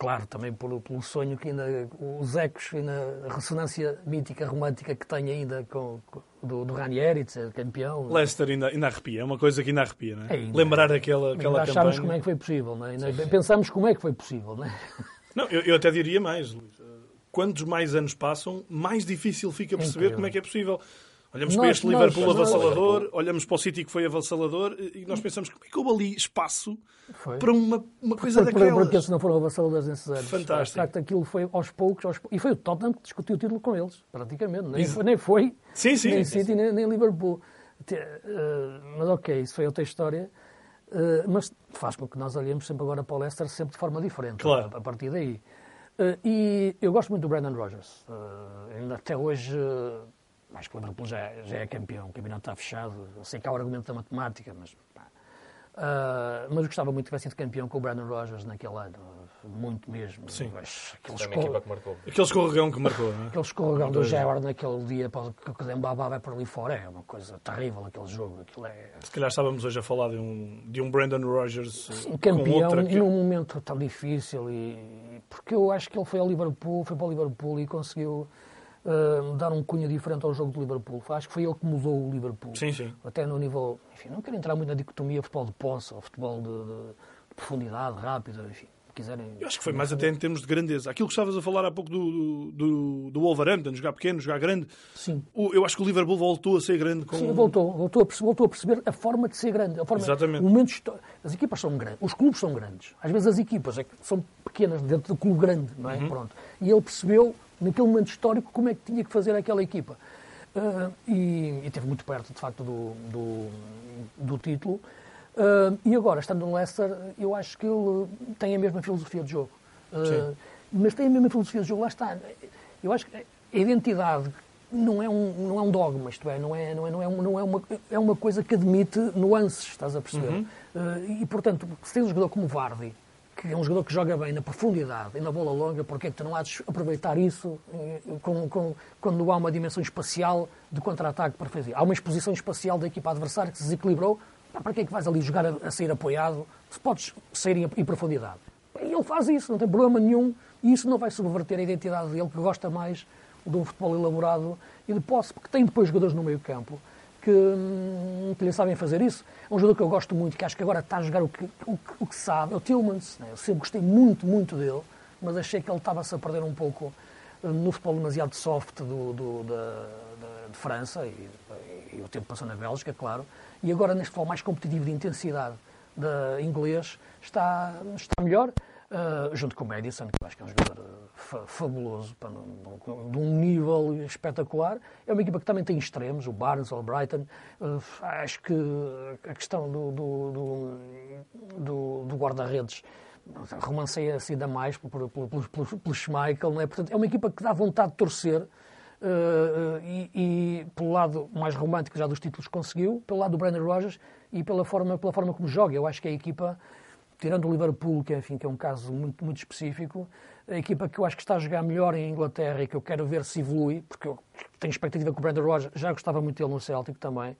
claro, também pelo, pelo sonho que ainda, os ecos e a ressonância mítica, romântica que tem ainda com, com do, do Ranieri, de ser campeão. Leicester ainda, ainda arrepia, é uma coisa que ainda arrepia, não é? Ainda, Lembrar aquela, aquela ainda campanha. como é que foi possível, não é? Pensamos como é que foi possível, não é? Não, eu, eu até diria mais, Luís. Quantos mais anos passam, mais difícil fica perceber Incrível. como é que é possível Olhamos nós, para este Liverpool nós, avassalador, nós, olhamos para o City que foi avassalador e nós pensamos como é que houve ali espaço foi. para uma, uma coisa por, daquelas. Porque se não foram avassaladores nesses anos. Fantástico. De facto, aquilo foi aos poucos, aos poucos, E foi o Tottenham que discutiu o título com eles, praticamente. Nem foi, nem, foi, sim, sim, nem sim, City, nem, nem, Liverpool. Uh, mas ok, isso foi outra história. Uh, mas faz com que nós olhemos sempre agora para o Leicester sempre de forma diferente. Claro. A, partir daí. Uh, e eu gosto muito do Brandon Rogers. ainda até hoje Acho que o Liverpool já, é, já é campeão, o campeonato está fechado. Eu sei que há o argumento da matemática, mas. Uh, mas eu gostava muito de tivesse sido campeão com o Brandon Rogers naquele ano. muito mesmo. Sim. Mas aquele, equipa que marcou. Aquele escorregão que marcou, não é? aquele escorregão do Gerrard naquele dia que o Dembaba vai para ali fora é uma coisa terrível aquele jogo. Aquilo é Se calhar estávamos hoje a falar de um, de um Brandon Rogers eh, um com campeão outra e que... num momento tão difícil. E, porque eu acho que ele foi ao Liverpool, foi para o Liverpool e conseguiu ah, dar um cunho diferente ao jogo do Liverpool. Acho que foi ele que mudou o Liverpool. Sim, sim. Até no nível. Enfim, não quero entrar muito na dicotomia futebol de posse ou futebol de, de- de profundidade, rápida, enfim. se Quiserem, Eu acho que foi mais até em termos de grandeza. Aquilo que estavas a falar há pouco do, do, do Wolverhampton, jogar pequeno, jogar grande. Sim. Eu acho que o Liverpool voltou a ser grande com... Sim, voltou, voltou, a perceber, voltou a perceber a forma de ser grande. A forma, Exatamente. o momento as equipas são grandes, os clubes são grandes. Às vezes as equipas é são pequenas dentro do clube grande, não é? Uhum. Pronto. E ele percebeu, naquele momento histórico, como é que tinha que fazer aquela equipa. Ah, e, e esteve muito perto, de facto, do, do, do título. Ah, e agora, estando no Leicester, eu acho que ele tem a mesma filosofia de jogo. Sim. mas tem a mesma filosofia de jogo, lá está. Eu acho que a identidade não é um, não é um dogma, isto é, não é, não é, não é, não é, uma, é uma coisa que admite nuances, estás a perceber? Eh, e, portanto, se tens um jogador como Vardy, que é um jogador que joga bem na profundidade e na bola longa, porque é que tu não há de aproveitar isso eh, com, com- quando há uma dimensão espacial de contra-ataque para fazer? Há uma exposição espacial da equipa adversária que se desequilibrou, para que é que vais ali jogar a, a sair apoiado se podes sair em, em profundidade? E ele faz isso, não tem problema nenhum, e isso não vai subverter a identidade dele, que gosta mais de um futebol elaborado e de posse, porque tem depois jogadores no meio campo que, hum, sabem fazer isso. É um jogador que eu gosto muito, que acho que agora está a jogar o que, o, o que sabe, é o Tillmans. Né? Eu sempre gostei muito, muito dele, mas achei que ele estava-se a perder um pouco eh, no futebol demasiado soft do, do- da, da- de França, e, e o tempo passou na Bélgica, claro, e agora neste futebol mais competitivo de intensidade da inglês está, está melhor, eh, junto com o Madison, que eu acho que é um jogador eh, fa- fabuloso, num- de um nível espetacular. É uma equipa que também tem extremos, o Barnes, o Brighton. Eh, acho que a questão do, do, do, do- guarda-redes romanceia assim ainda mais pelo, pelo, pelo, pelo, Schmeichel, é? Portanto, é uma equipa que dá vontade de torcer. eh, e, e pelo lado mais romântico já dos títulos conseguiu, pelo lado do Brandon Rogers e pela forma, pela forma como joga. Eu acho que é a equipa, tirando o Liverpool, que, enfim, que é um caso muito, muito específico, a equipa que eu acho que está a jogar melhor em Inglaterra e que eu quero ver se evolui, porque eu tenho expectativa com o Brandon Rogers, já gostava muito dele no Celtic também.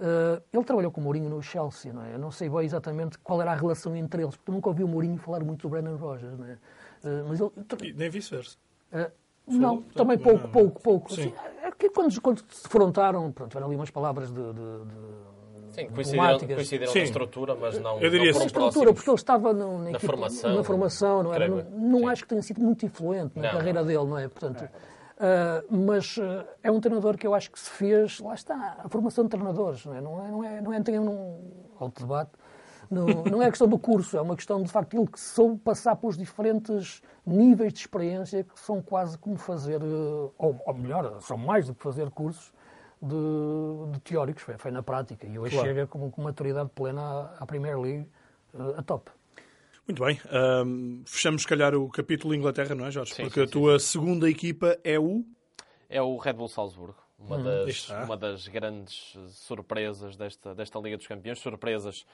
eh, ele trabalhou com o Mourinho no Chelsea, não é? Eu não sei bem exatamente qual era a relação entre eles, porque nunca ouvi o Mourinho falar muito do Brandon Rogers, não é? Eh, mas ele, E nem vice-versa. Uh, não, também pouco, pouco, pouco. Sim. Assim, é que quando, quando se defrontaram, pronto, tiveram ali umas palavras de, de, de Sim, coincidiram, coincidiram Sim. na estrutura, mas não, Eu diria não. Na foram estrutura, próximos. porque ele estava no- na, equipa- formação, na formação, não era? creio Não, não acho que tenha sido muito influente na Não, carreira não. dele, não é? Portanto, ah, mas ah, é um treinador que eu acho que se fez, lá está, a formação de treinadores, não é? Não é, não é, não é tem um alto debate. Não, não é questão do curso, é uma questão de facto ele que soube passar pelos diferentes níveis de experiência que são quase como fazer, eh, ou, ou melhor, são mais do que fazer cursos de, de teóricos, foi, foi na prática. E hoje Claro. chega com, com maturidade plena à, à Premier League, eh, a top. Muito bem. Ahm, fechamos, se calhar, o capítulo Inglaterra, não é, Jorge? Sim, Porque sim, a tua segunda equipa é o... É o Red Bull Salzburgo, uma, Hum. das, está. uma das grandes surpresas desta, desta Liga dos Campeões. Surpresas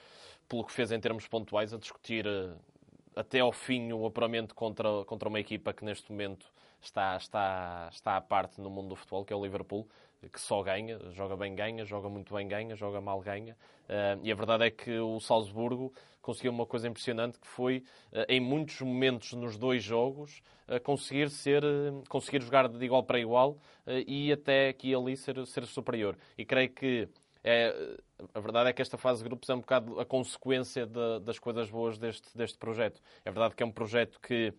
pelo que fez em termos pontuais, a discutir eh, até ao fim o apuramento contra, contra uma equipa que neste momento está, está, está à parte no mundo do futebol, que é o Liverpool, que só ganha, joga bem, ganha, joga muito bem, ganha, joga mal, ganha. Eh, e a verdade é que o Salzburgo conseguiu uma coisa impressionante que foi, eh, em muitos momentos nos dois jogos, eh, conseguir ser, conseguir jogar de igual para igual e até aqui e ali ser, ser superior. E creio que é, a verdade é que esta fase de grupos é um bocado a consequência de- das coisas boas deste, deste projeto. É verdade que é um projeto que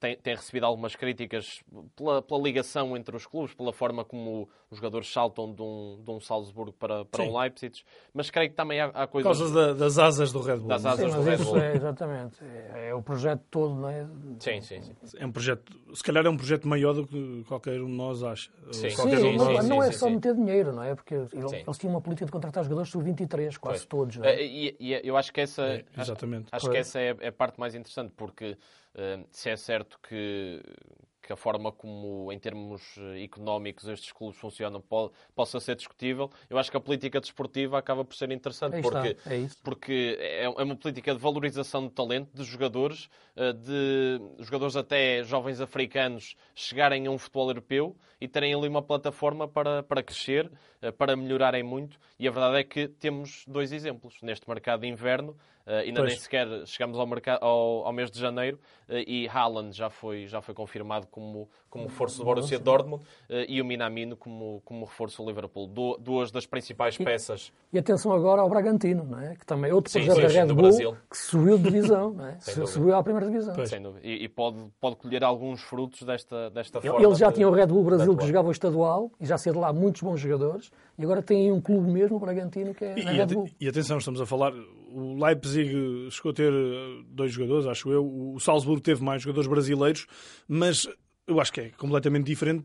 tem, tem recebido algumas críticas pela, pela ligação entre os clubes, pela forma como os jogadores saltam de um, de um Salzburgo para, para Sim. um Leipzig, mas creio que também há, há Por coisas... causa da- das asas do Red Bull. Das é? asas. Sim, do Red Bull. é exatamente. É, é o projeto todo, não é? Sim, sim, sim. É um projeto... Se calhar é um projeto maior do que qualquer um de nós acha. Sim. Sim, um de não, é sim, só sim. meter dinheiro, não é? Porque eles, Sim. eles tinham uma política de contratar jogadores sub-23, quase Pois. todos. Não é? Eh, E, e eu acho que essa, É, acho- exatamente. acho, Pois. que essa é, é a parte mais interessante, porque eh, se é certo que, que a forma como, em termos eh, económicos, estes clubes funcionam pode, possa ser discutível, eu acho que a política desportiva acaba por ser interessante, Aí porque, está, é porque é, é uma política de valorização de talento de jogadores, eh, de jogadores até jovens africanos chegarem a um futebol europeu e terem ali uma plataforma para, para crescer, eh, para melhorarem muito. E a verdade é que temos dois exemplos neste mercado de inverno. Uh, ainda Pois. nem sequer chegamos ao, mercado, ao, ao mês de janeiro uh, e Haaland já foi, já foi confirmado como, como reforço do Borussia Dortmund uh, e o Minamino como, como reforço do Liverpool. Du- duas das principais peças. E atenção agora ao Bragantino, não é? que também é outro Sim, projeto sim, da Red do Bull Brasil. que subiu de divisão, não é? Subiu à primeira divisão. Pois. Sem dúvida. E, e pode, pode colher alguns frutos desta, desta forma. Eles já de- tinham o Red Bull Brasil que jogava o estadual e já saiu de lá muitos bons jogadores e agora tem aí um clube mesmo, o Bragantino, que é E, e Red Bull. e atenção, estamos a falar. O Leipzig chegou a ter eh, dois jogadores, acho eu. O Salzburgo teve mais jogadores brasileiros, mas eu acho que é completamente diferente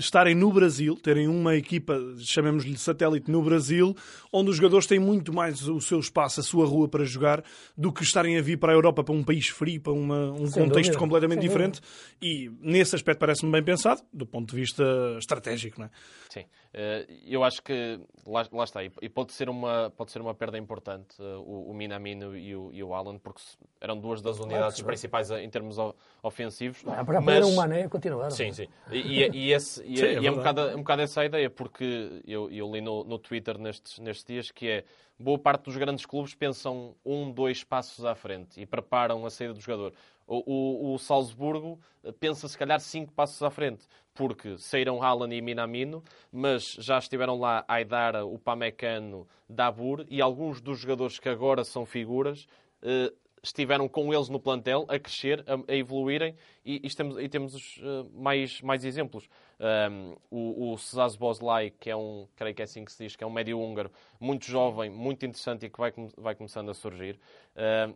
estarem no Brasil, terem uma equipa, chamemos-lhe satélite, no Brasil, onde os jogadores têm muito mais o seu espaço, a sua rua para jogar, do que estarem a vir para a Europa, para um país frio, para uma- um Sem contexto dúvida, completamente sem diferente. E nesse aspecto parece-me bem pensado, do ponto de vista estratégico. Não é? Sim, Eh, eu acho que lá, lá está, e pode ser uma, pode ser uma perda importante eh, o, o Minamino e o, e o Alan, porque eram duas das unidades sim. principais eh, em termos o- ofensivos. Ah, Para mas- um mané, continuaram. Sim, sim. E- e esse- e- Sim, é e é, um bocado, é um bocado essa a ideia, porque eu, eu li no, no Twitter nestes, nestes dias que é boa parte dos grandes clubes pensam um, dois passos à frente e preparam a saída do jogador. O, o, o Salzburgo eh, pensa se calhar cinco passos à frente, porque saíram Haaland e Minamino, mas já estiveram lá Aidara, o Pamecano, Dabur e alguns dos jogadores que agora são figuras eh, estiveram com eles no plantel a crescer, a, a evoluírem e, e temos, e temos eh, mais, mais exemplos. Um, o, o Cesaz Boslai, que é um, creio que é assim que se diz, que é um médio húngaro, muito jovem, muito interessante e que vai, vai começando a surgir.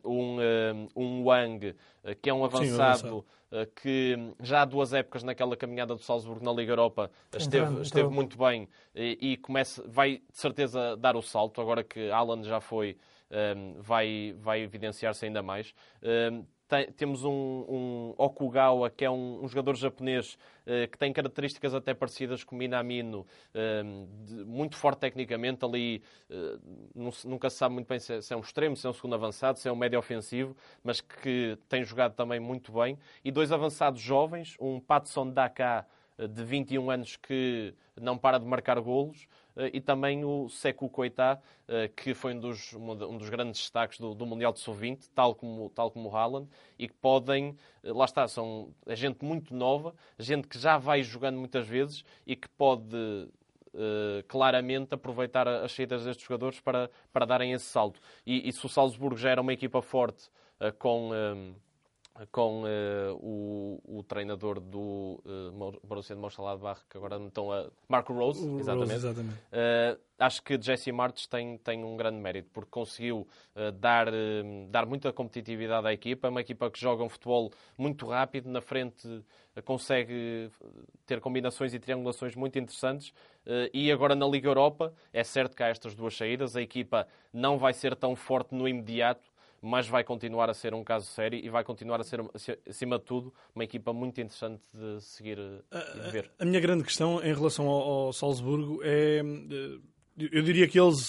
Um, um, Wang, eh, que é um Sim, um avançado, avançado. eh, que já há duas épocas naquela caminhada do Salzburgo na Liga Europa esteve, esteve entrou. muito bem e, e começa, vai de certeza dar o salto, agora que Alan já foi, um, vai, vai evidenciar-se ainda mais. Um, tem- temos um, um Okugawa, que é um, um jogador japonês eh, que tem características até parecidas com o Minamino, um, de- muito forte tecnicamente, ali eh, nunca se sabe muito bem se é, se é um extremo, se é um segundo avançado, se é um médio ofensivo, mas que tem jogado também muito bem. E dois avançados jovens, um Patson Daka, eh, de 21 anos que não para de marcar golos, e também o Sekou Koita, eh, que foi um dos, um dos grandes destaques do, do Mundial de Sub-20, tal como, tal como o Haaland, e que podem, eh, lá está, são é gente muito nova, gente que já vai jogando muitas vezes e que pode eh, claramente aproveitar as saídas destes jogadores para, para darem esse salto. E, e se o Salzburgo já era uma equipa forte eh, com... eh, com eh, o, o treinador do uh, Borussia de Mönchengladbach, que agora me estão a... Marco Rose, O exatamente. Rose, exatamente. Uh, acho que Jesse Martins tem, tem um grande mérito, porque conseguiu uh, dar, uh, dar muita competitividade à equipa. É uma equipa que joga um futebol muito rápido, na frente uh, consegue ter combinações e triangulações muito interessantes. Uh, e agora na Liga Europa, é certo que há estas duas saídas. A equipa não vai ser tão forte no imediato, mas vai continuar a ser um caso sério e vai continuar a ser, acima de tudo, uma equipa muito interessante de seguir e de ver. A minha grande questão em relação ao, ao Salzburgo é. eh, Eu diria que eles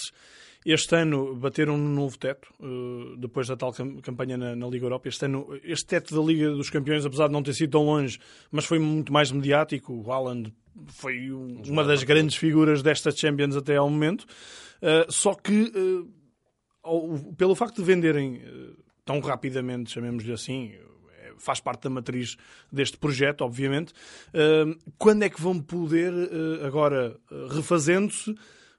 este ano bateram um novo teto, eh, depois da tal cam- campanha na, na Liga Europa. Este ano, este teto da Liga dos Campeões, apesar de não ter sido tão longe, mas foi muito mais mediático. O Haaland foi um- uma das grandes figuras desta Champions até ao momento. Eh, Só que, pelo facto de venderem eh, tão rapidamente, chamemos-lhe assim, eh, faz parte da matriz deste projeto, obviamente. Eh, Quando é que vão poder, agora, refazendo-se,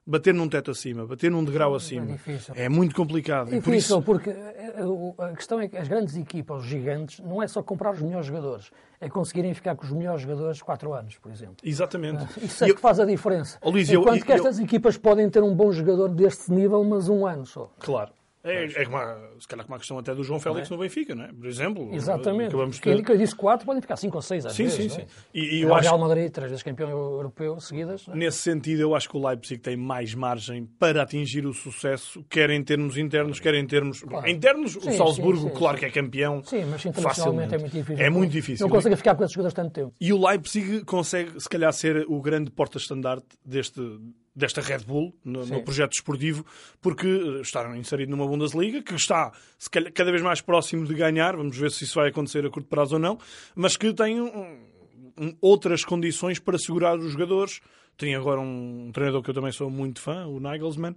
bater num teto acima, bater num degrau acima? difícil. É muito complicado. E por Difícil, isso, porque eh, eh, a questão é que as grandes equipas, os gigantes, não é só comprar os melhores jogadores, é conseguirem ficar com os melhores jogadores 4 anos, por exemplo. exatamente. Isso é E que faz a diferença. Ó, Luís, eu- Enquanto que eu- estas equipas podem ter um bom jogador deste nível, mas um ano só. Claro. É, é como a, se calhar como a questão até do João Félix é? no Benfica, não é? Por exemplo. Exatamente. Acabamos ter... Que eu disse quatro, podem ficar cinco ou seis às sim, vezes. Sim, sim, sim. E, e eu acho... Real Madrid, três vezes campeão europeu seguidas. É? Nesse sentido, eu acho que o Leipzig tem mais margem para atingir o sucesso, quer em termos internos, quer em termos... Claro. Internos, sim, o Salzburgo, claro que é campeão. Sim, mas internacionalmente é muito difícil. É muito difícil. Não consegue ficar com esses jogadores tanto tempo. E o Leipzig consegue, se calhar, ser o grande porta-estandarte deste desta Red Bull no, no, projeto esportivo, porque eh, está inserido numa Bundesliga que está calhar, cada vez mais próximo de ganhar, vamos ver se isso vai acontecer a curto prazo ou não, mas que tem um, um, outras condições para segurar os jogadores, tem agora um treinador que eu também sou muito fã, o Nagelsmann.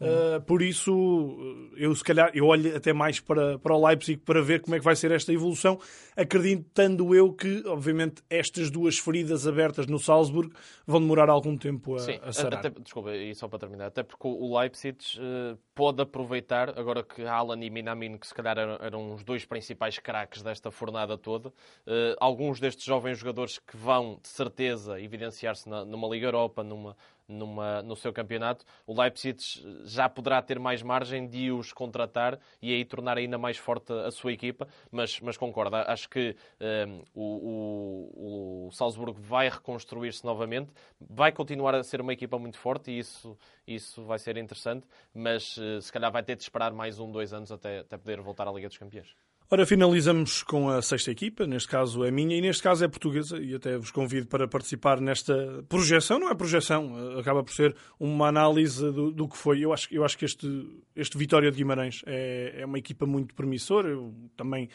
Uhum. Uh, por isso, eu se calhar eu olho até mais para, para o Leipzig para ver como é que vai ser esta evolução, acreditando eu que, obviamente, estas duas feridas abertas no Salzburg vão demorar algum tempo a, Sim, a sarar. Até, desculpa, e só para terminar, até porque o Leipzig uh, pode aproveitar, agora que Alan e Minamin, que se calhar eram, eram os dois principais craques desta fornada toda, uh, alguns destes jovens jogadores que vão, de certeza, evidenciar-se numa Liga Europa, Europa numa, numa, no seu campeonato, o Leipzig já poderá ter mais margem de os contratar e aí tornar ainda mais forte a sua equipa, mas, mas concordo, acho que um, ehm, o, o, o Salzburgo vai reconstruir-se novamente, vai continuar a ser uma equipa muito forte e isso, isso vai ser interessante, mas uh, se calhar vai ter de esperar mais um, dois anos até, até poder voltar à Liga dos Campeões. Ora, finalizamos com a sexta equipa, neste caso é minha, e neste caso é portuguesa, e até vos convido para participar nesta projeção. Não é projeção, acaba por ser uma análise do, do que foi. Eu acho, eu acho que este, este Vitória de Guimarães é, é uma equipa muito promissora. Eu também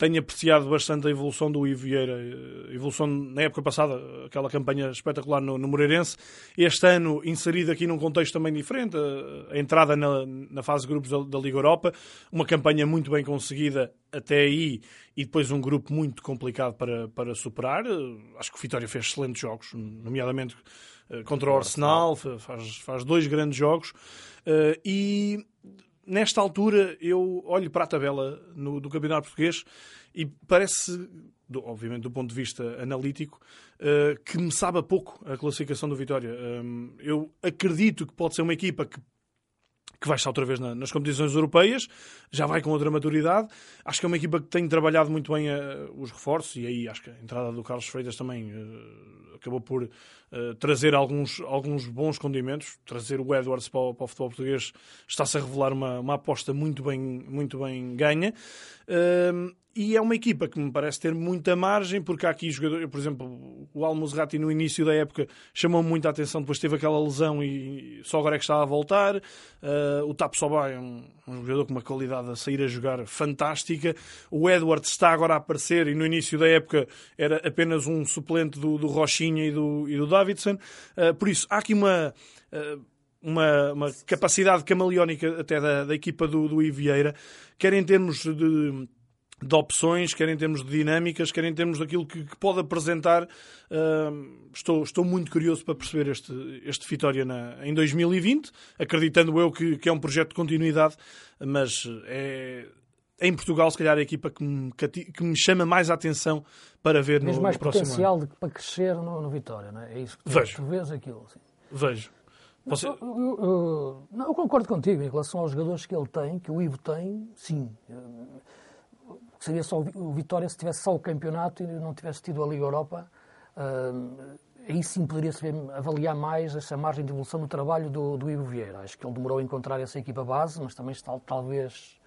tenho apreciado bastante a evolução do Ivo Vieira, a evolução na época passada, aquela campanha espetacular no, no Moreirense. Este ano, inserido aqui num contexto também diferente, a, a entrada na, na, fase de grupos da, da, Liga Europa, uma campanha muito bem conseguida até aí e depois um grupo muito complicado para, para superar. Acho que o Vitória fez excelentes jogos, nomeadamente eh, contra o Arsenal, faz, faz dois grandes jogos. E nesta altura eu olho para a tabela no, do Campeonato Português e parece, do, obviamente do ponto de vista analítico, uh, que me sabe a pouco a classificação do Vitória. Um, eu acredito que pode ser uma equipa que que vai estar outra vez na, nas competições europeias, já vai com outra maturidade. Acho que é uma equipa que tem trabalhado muito bem uh, os reforços e aí acho que a entrada do Carlos Freitas também uh, acabou por uh, trazer alguns, alguns bons condimentos. Trazer o Edwards para o, para o futebol português está-se a revelar uma, uma aposta muito bem, muito bem ganha. E é uma equipa que me parece ter muita margem, porque há aqui jogadores, por exemplo, o Almozrati no início da época chamou muita atenção, depois teve aquela lesão e só agora é que está a voltar. Uh, o Tapo Sobá é um, um, jogador com uma qualidade a sair a jogar fantástica. O Edward está agora a aparecer e no início da época era apenas um suplente do, do Rochinha e do, e do Davidson. Uh, por isso, há aqui uma. Uh, uma, uma, capacidade camaleónica até da, da equipa do, do Ivieira, quer em termos de de opções, quer em termos de dinâmicas, quer em termos daquilo que, que pode apresentar. Uh, estou, estou muito curioso para perceber este, este Vitória na, em 2020, acreditando eu que, que é um projeto de continuidade, mas é, em Portugal, se calhar, a equipa que me, que me chama mais a atenção para ver Tens no, mais no próximo potencial ano. De, para crescer no, no Vitória, não é? É isso que tu, Vejo. tu vês aquilo. Vejo. Você... Eu, eu, eu, não, eu concordo contigo em relação aos jogadores que ele tem, que o Ivo tem, sim seria só o Vitória se tivesse só o campeonato e não tivesse tido a Liga Europa. Uh, aí sim poderia-se avaliar mais essa margem de evolução do trabalho do, do Ivo Vieira. Acho que ele demorou a encontrar essa equipa base, mas também está, talvez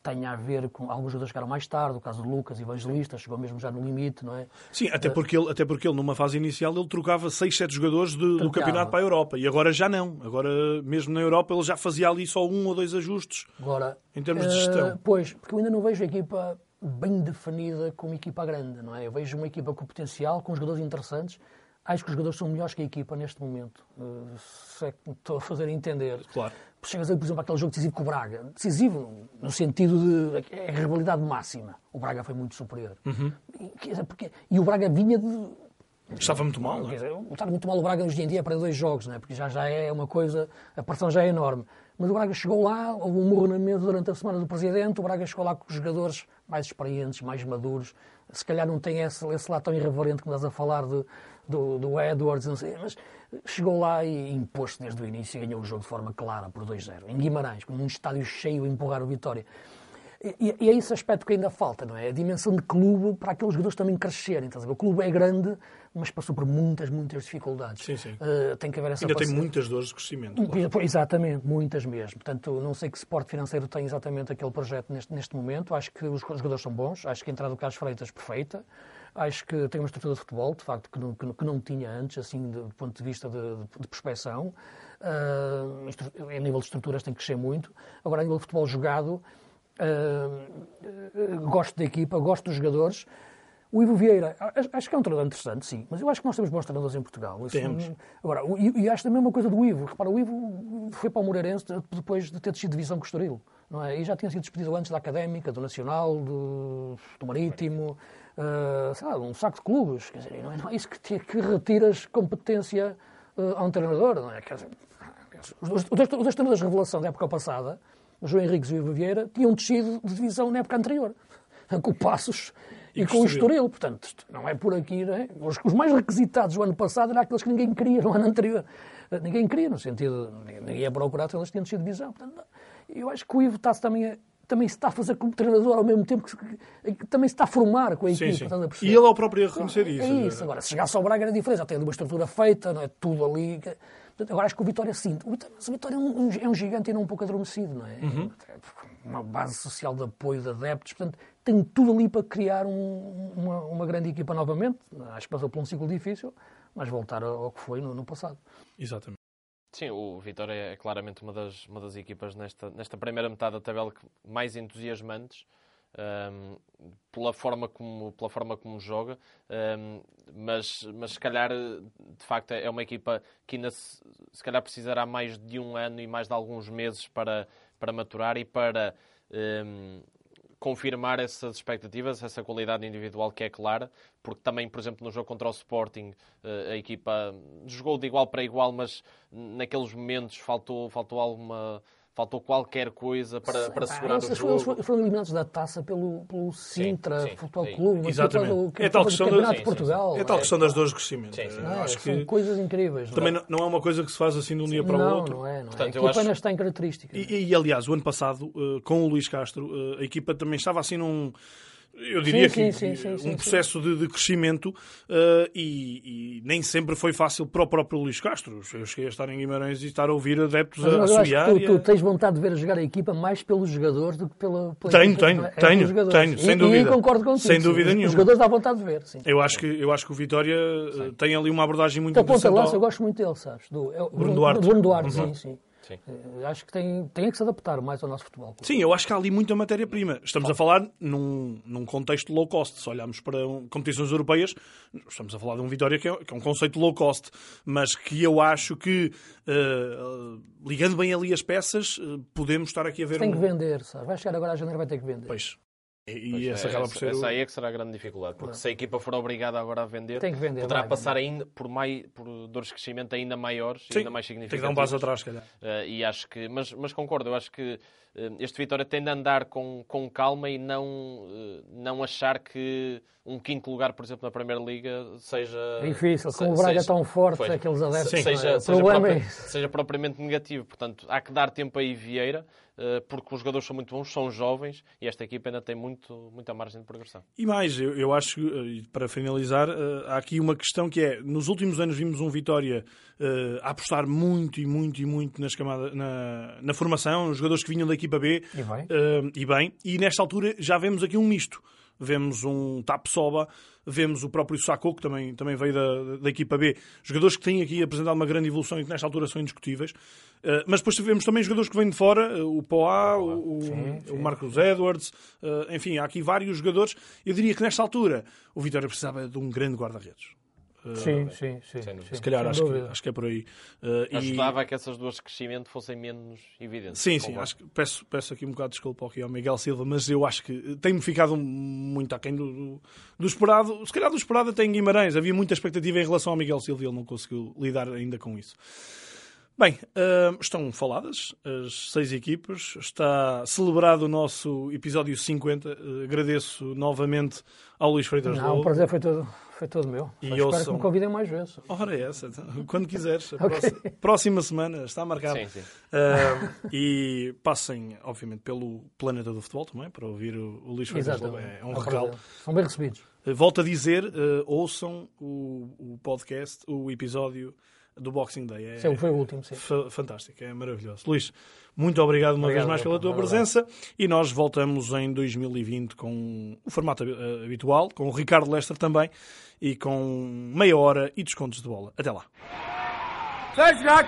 tenha a ver com alguns jogadores chegaram mais tarde, o caso do Lucas Evangelista, chegou mesmo já no limite, não é? Sim, até porque ele, até porque ele numa fase inicial ele trocava 6, 7 jogadores de, do campeonato para a Europa e agora já não. Agora, mesmo na Europa, ele já fazia ali só um ou dois ajustes agora, em termos de gestão. Uh, pois, porque eu ainda não vejo a equipa bem definida como equipa grande, não é? Eu vejo uma equipa com potencial, com jogadores interessantes. Acho que os jogadores são melhores que a equipa neste momento. Uh, se é que me estou a fazer entender. Claro. Chegas, por exemplo, aquele jogo decisivo com o Braga. Decisivo no sentido de é rivalidade máxima. O Braga foi muito superior. Uhum. E, porque, e o Braga vinha de Estava muito mal, não é? Estava muito mal o Braga hoje em dia para dois jogos, não é? porque já, já é uma coisa, a pressão já é enorme. Mas o Braga chegou lá, houve um murro na mesa durante a semana do Presidente, o Braga chegou lá com os jogadores mais experientes, mais maduros, se calhar não tem esse, esse lado tão irreverente que estás a falar de, do, do Edwards, não sei, mas chegou lá e impôs-se desde o início e ganhou o jogo de forma clara por 2-0. Em Guimarães, com um estádio cheio a empurrar o Vitória. E, e, é esse aspecto que ainda falta, não é? A dimensão de clube para aqueles jogadores também crescerem. Ver? O clube é grande, mas passou por muitas, muitas dificuldades. Sim, sim. Uh, tem que haver essa Ainda tem muitas dores de crescimento. Claro. Exatamente, muitas mesmo. Portanto, não sei que suporte financeiro tem exatamente aquele projeto neste, neste momento. Acho que os jogadores são bons, acho que a entrada do Carlos Freitas perfeita. Acho que tem uma estrutura de futebol, de facto, que não, que, que não tinha antes, assim, do ponto de vista de, de, de prospecção. Uh, a nível de estruturas tem que crescer muito. Agora, a nível de futebol jogado, uh, gosto da equipa, gosto dos jogadores. O Ivo Vieira, acho que é um treinador interessante, sim, mas eu acho que nós temos bons treinadores em Portugal. Temos. Agora, e, acho também uma coisa do Ivo. Repara, o Ivo foi para o Moreirense depois de ter descido divisão com o Estoril. Não é? E já tinha sido despedido antes da Académica, do Nacional, do, do Marítimo, uh, sei lá, um saco de clubes. Quer dizer, não é, não é isso que, que retiras competência uh, a um treinador. Não é? Quer dizer, os, os, os dois treinadores de revelação da época passada, João Henriques e o Ivo Vieira, tinham descido de divisão na época anterior. Com Passos e, e com o Estoril. Portanto, não é por aqui. Não é? Os, os, mais requisitados do ano passado eram aqueles que ninguém queria no ano anterior. Ninguém queria, no sentido. Ninguém ia procurar, eles tinham descido de divisão. Portanto, eu acho que o Ivo está-se também a, também se está a fazer como treinador ao mesmo tempo que, que, que também se está a formar com a equipa. Sim, sim. E ele é o próprio a reconhecer é, isso. É isso. Agora, se chegasse ao Braga era diferente. Já tem uma estrutura feita, não é? Tudo ali. Agora acho que o Vitória sim. O Vitória, o Vitória é, um, é um gigante e não um pouco adormecido, não é? Uhum. Uma base social de apoio de adeptos. Portanto, tem tudo ali para criar um, uma, uma, grande equipa novamente. Acho que passou por um ciclo difícil, mas voltar ao que foi no, no passado. Exatamente. Sim, o Vitória é claramente uma das, uma das equipas nesta, nesta primeira metade da tabela mais entusiasmantes. Um, pela forma como pela forma como joga um, mas mas se calhar de facto é uma equipa que ainda se, se calhar precisará mais de um ano e mais de alguns meses para para maturar e para um, confirmar essas expectativas, essa qualidade individual que é clara, porque também, por exemplo, no jogo contra o Sporting, eh, a equipa jogou de igual para igual, mas naqueles momentos faltou, faltou alguma faltou qualquer coisa para, para segurar o jogo. Eles foram eliminados da taça pelo, pelo Sintra sim, sim, Futebol sim. Clube, Exatamente. é tal questão do, de Portugal. É tal é, questão das dores de crescimento. Sim, sim. Não, acho que coisas incríveis. Também não, não é uma coisa que se faz assim de um dia para o outro. Não, é. Não Portanto, é. A equipa acho... tem características. E, e, aliás, o ano passado, eh, com o Luís Castro, eh, a equipa também estava assim num eu diria sim, que sim, sim, um processo de, de crescimento uh, e, e, nem sempre foi fácil para o próprio Luís Castro. Eu cheguei a estar em Guimarães e estar a ouvir adeptos mas, a assobiar. Tu, tu, tens vontade de ver jogar a equipa mais pelos jogadores do que pela. pela tenho, tenho, é tenho, tenho, sem e, dúvida. E concordo contigo. Sem dúvida os, nenhuma. Os jogadores dá vontade de ver. Sim. Eu, acho que, eu acho que o Vitória eh, tem ali uma abordagem muito então, interessante. Ponta Lança, eu gosto muito dele, sabes? Do, é, Bruno Duarte. Bruno Duarte, uhum. sim, sim. Sim. Eh, acho que tem, tem que se adaptar mais ao nosso futebol. Sim, eu acho que há ali muita matéria-prima. Estamos a falar num, num contexto low cost. Se olharmos para competições europeias, estamos a falar de um Vitória que é, que é um conceito low cost, mas que eu acho que, uh, ligando bem ali as peças, uh, podemos estar aqui a ver. Tem um... que vender, sabe? vai chegar agora a janeiro vai ter que vender. Pois. E essa é, acaba por ser. Essa aí é que será a grande dificuldade, porque se a equipa for obrigada agora a vender, vender poderá vai, passar ainda por, mai, por dores de crescimento ainda maiores, Sim, ainda mais significativos. Tem que dar um passo atrás, calhar. Uh, e acho que, mas, mas concordo, eu acho que este Vitória tem de andar com, com calma e não, uh, não achar que um quinto lugar, por exemplo, na Primeira Liga seja. Difícil, com o Braga seja, tão forte, pois, aqueles adeptos. Seja, seja, seja, propriamente, é seja propriamente negativo. Portanto, há que dar tempo aí Vieira. Eh, porque os jogadores são muito bons, são jovens e esta equipa ainda tem muito, muita margem de progressão. E mais, eu, eu acho, eh, para finalizar, eh, há aqui uma questão que é, nos últimos anos vimos um Vitória a apostar muito e muito e muito nas camada, na, na formação, os jogadores que vinham da equipa B. E bem. e bem. E nesta altura já vemos aqui um misto vemos um Tapsoba, vemos o próprio Sacco, que também, também veio da, da equipa B. Jogadores que têm aqui apresentado uma grande evolução e que nesta altura são indiscutíveis. Uh, mas depois vemos também jogadores que vêm de fora, uh, o Poá, o, sim, sim. o Marcos Edwards, uh, enfim, há aqui vários jogadores. Eu diria que nesta altura o Vitória precisava de um grande guarda-redes. Sim, sim, sim, Se calhar acho que, acho que, é por aí. Uh, Ajudava e... a que essas duas de crescimento fossem menos evidentes. Sim, sim. Acho que peço, peço aqui um bocado de desculpa aqui ao Miguel Silva, mas eu acho que tem-me ficado muito aquém do, do, do, esperado. Se calhar do esperado até em Guimarães. Havia muita expectativa em relação ao Miguel Silva e ele não conseguiu lidar ainda com isso. Bem, uh, estão faladas as seis equipas. Está celebrado o nosso episódio 50. Uh, agradeço novamente ao Luís Freitas Não, o prazer foi todo, foi todo meu. E espero ouçam... que me convidem mais vezes. Ora, é essa. Quando quiseres. okay. próxima, próxima, semana está marcado. Sim, sim. Uh, e passem, obviamente, pelo Planeta do Futebol também, para ouvir o, o Luís Freitas Lobo. É, é um é regalo. São bem recebidos. Volto a dizer, ouçam o, o podcast, o episódio do Boxing Day. É, sim, foi o último, sim. Fantástico, é maravilhoso. Luís, muito obrigado uma obrigado, vez mais pela tua presença e nós voltamos em 2020 com o formato habitual, com o Ricardo Lester também e com meia hora e descontos de bola. Até lá. Seja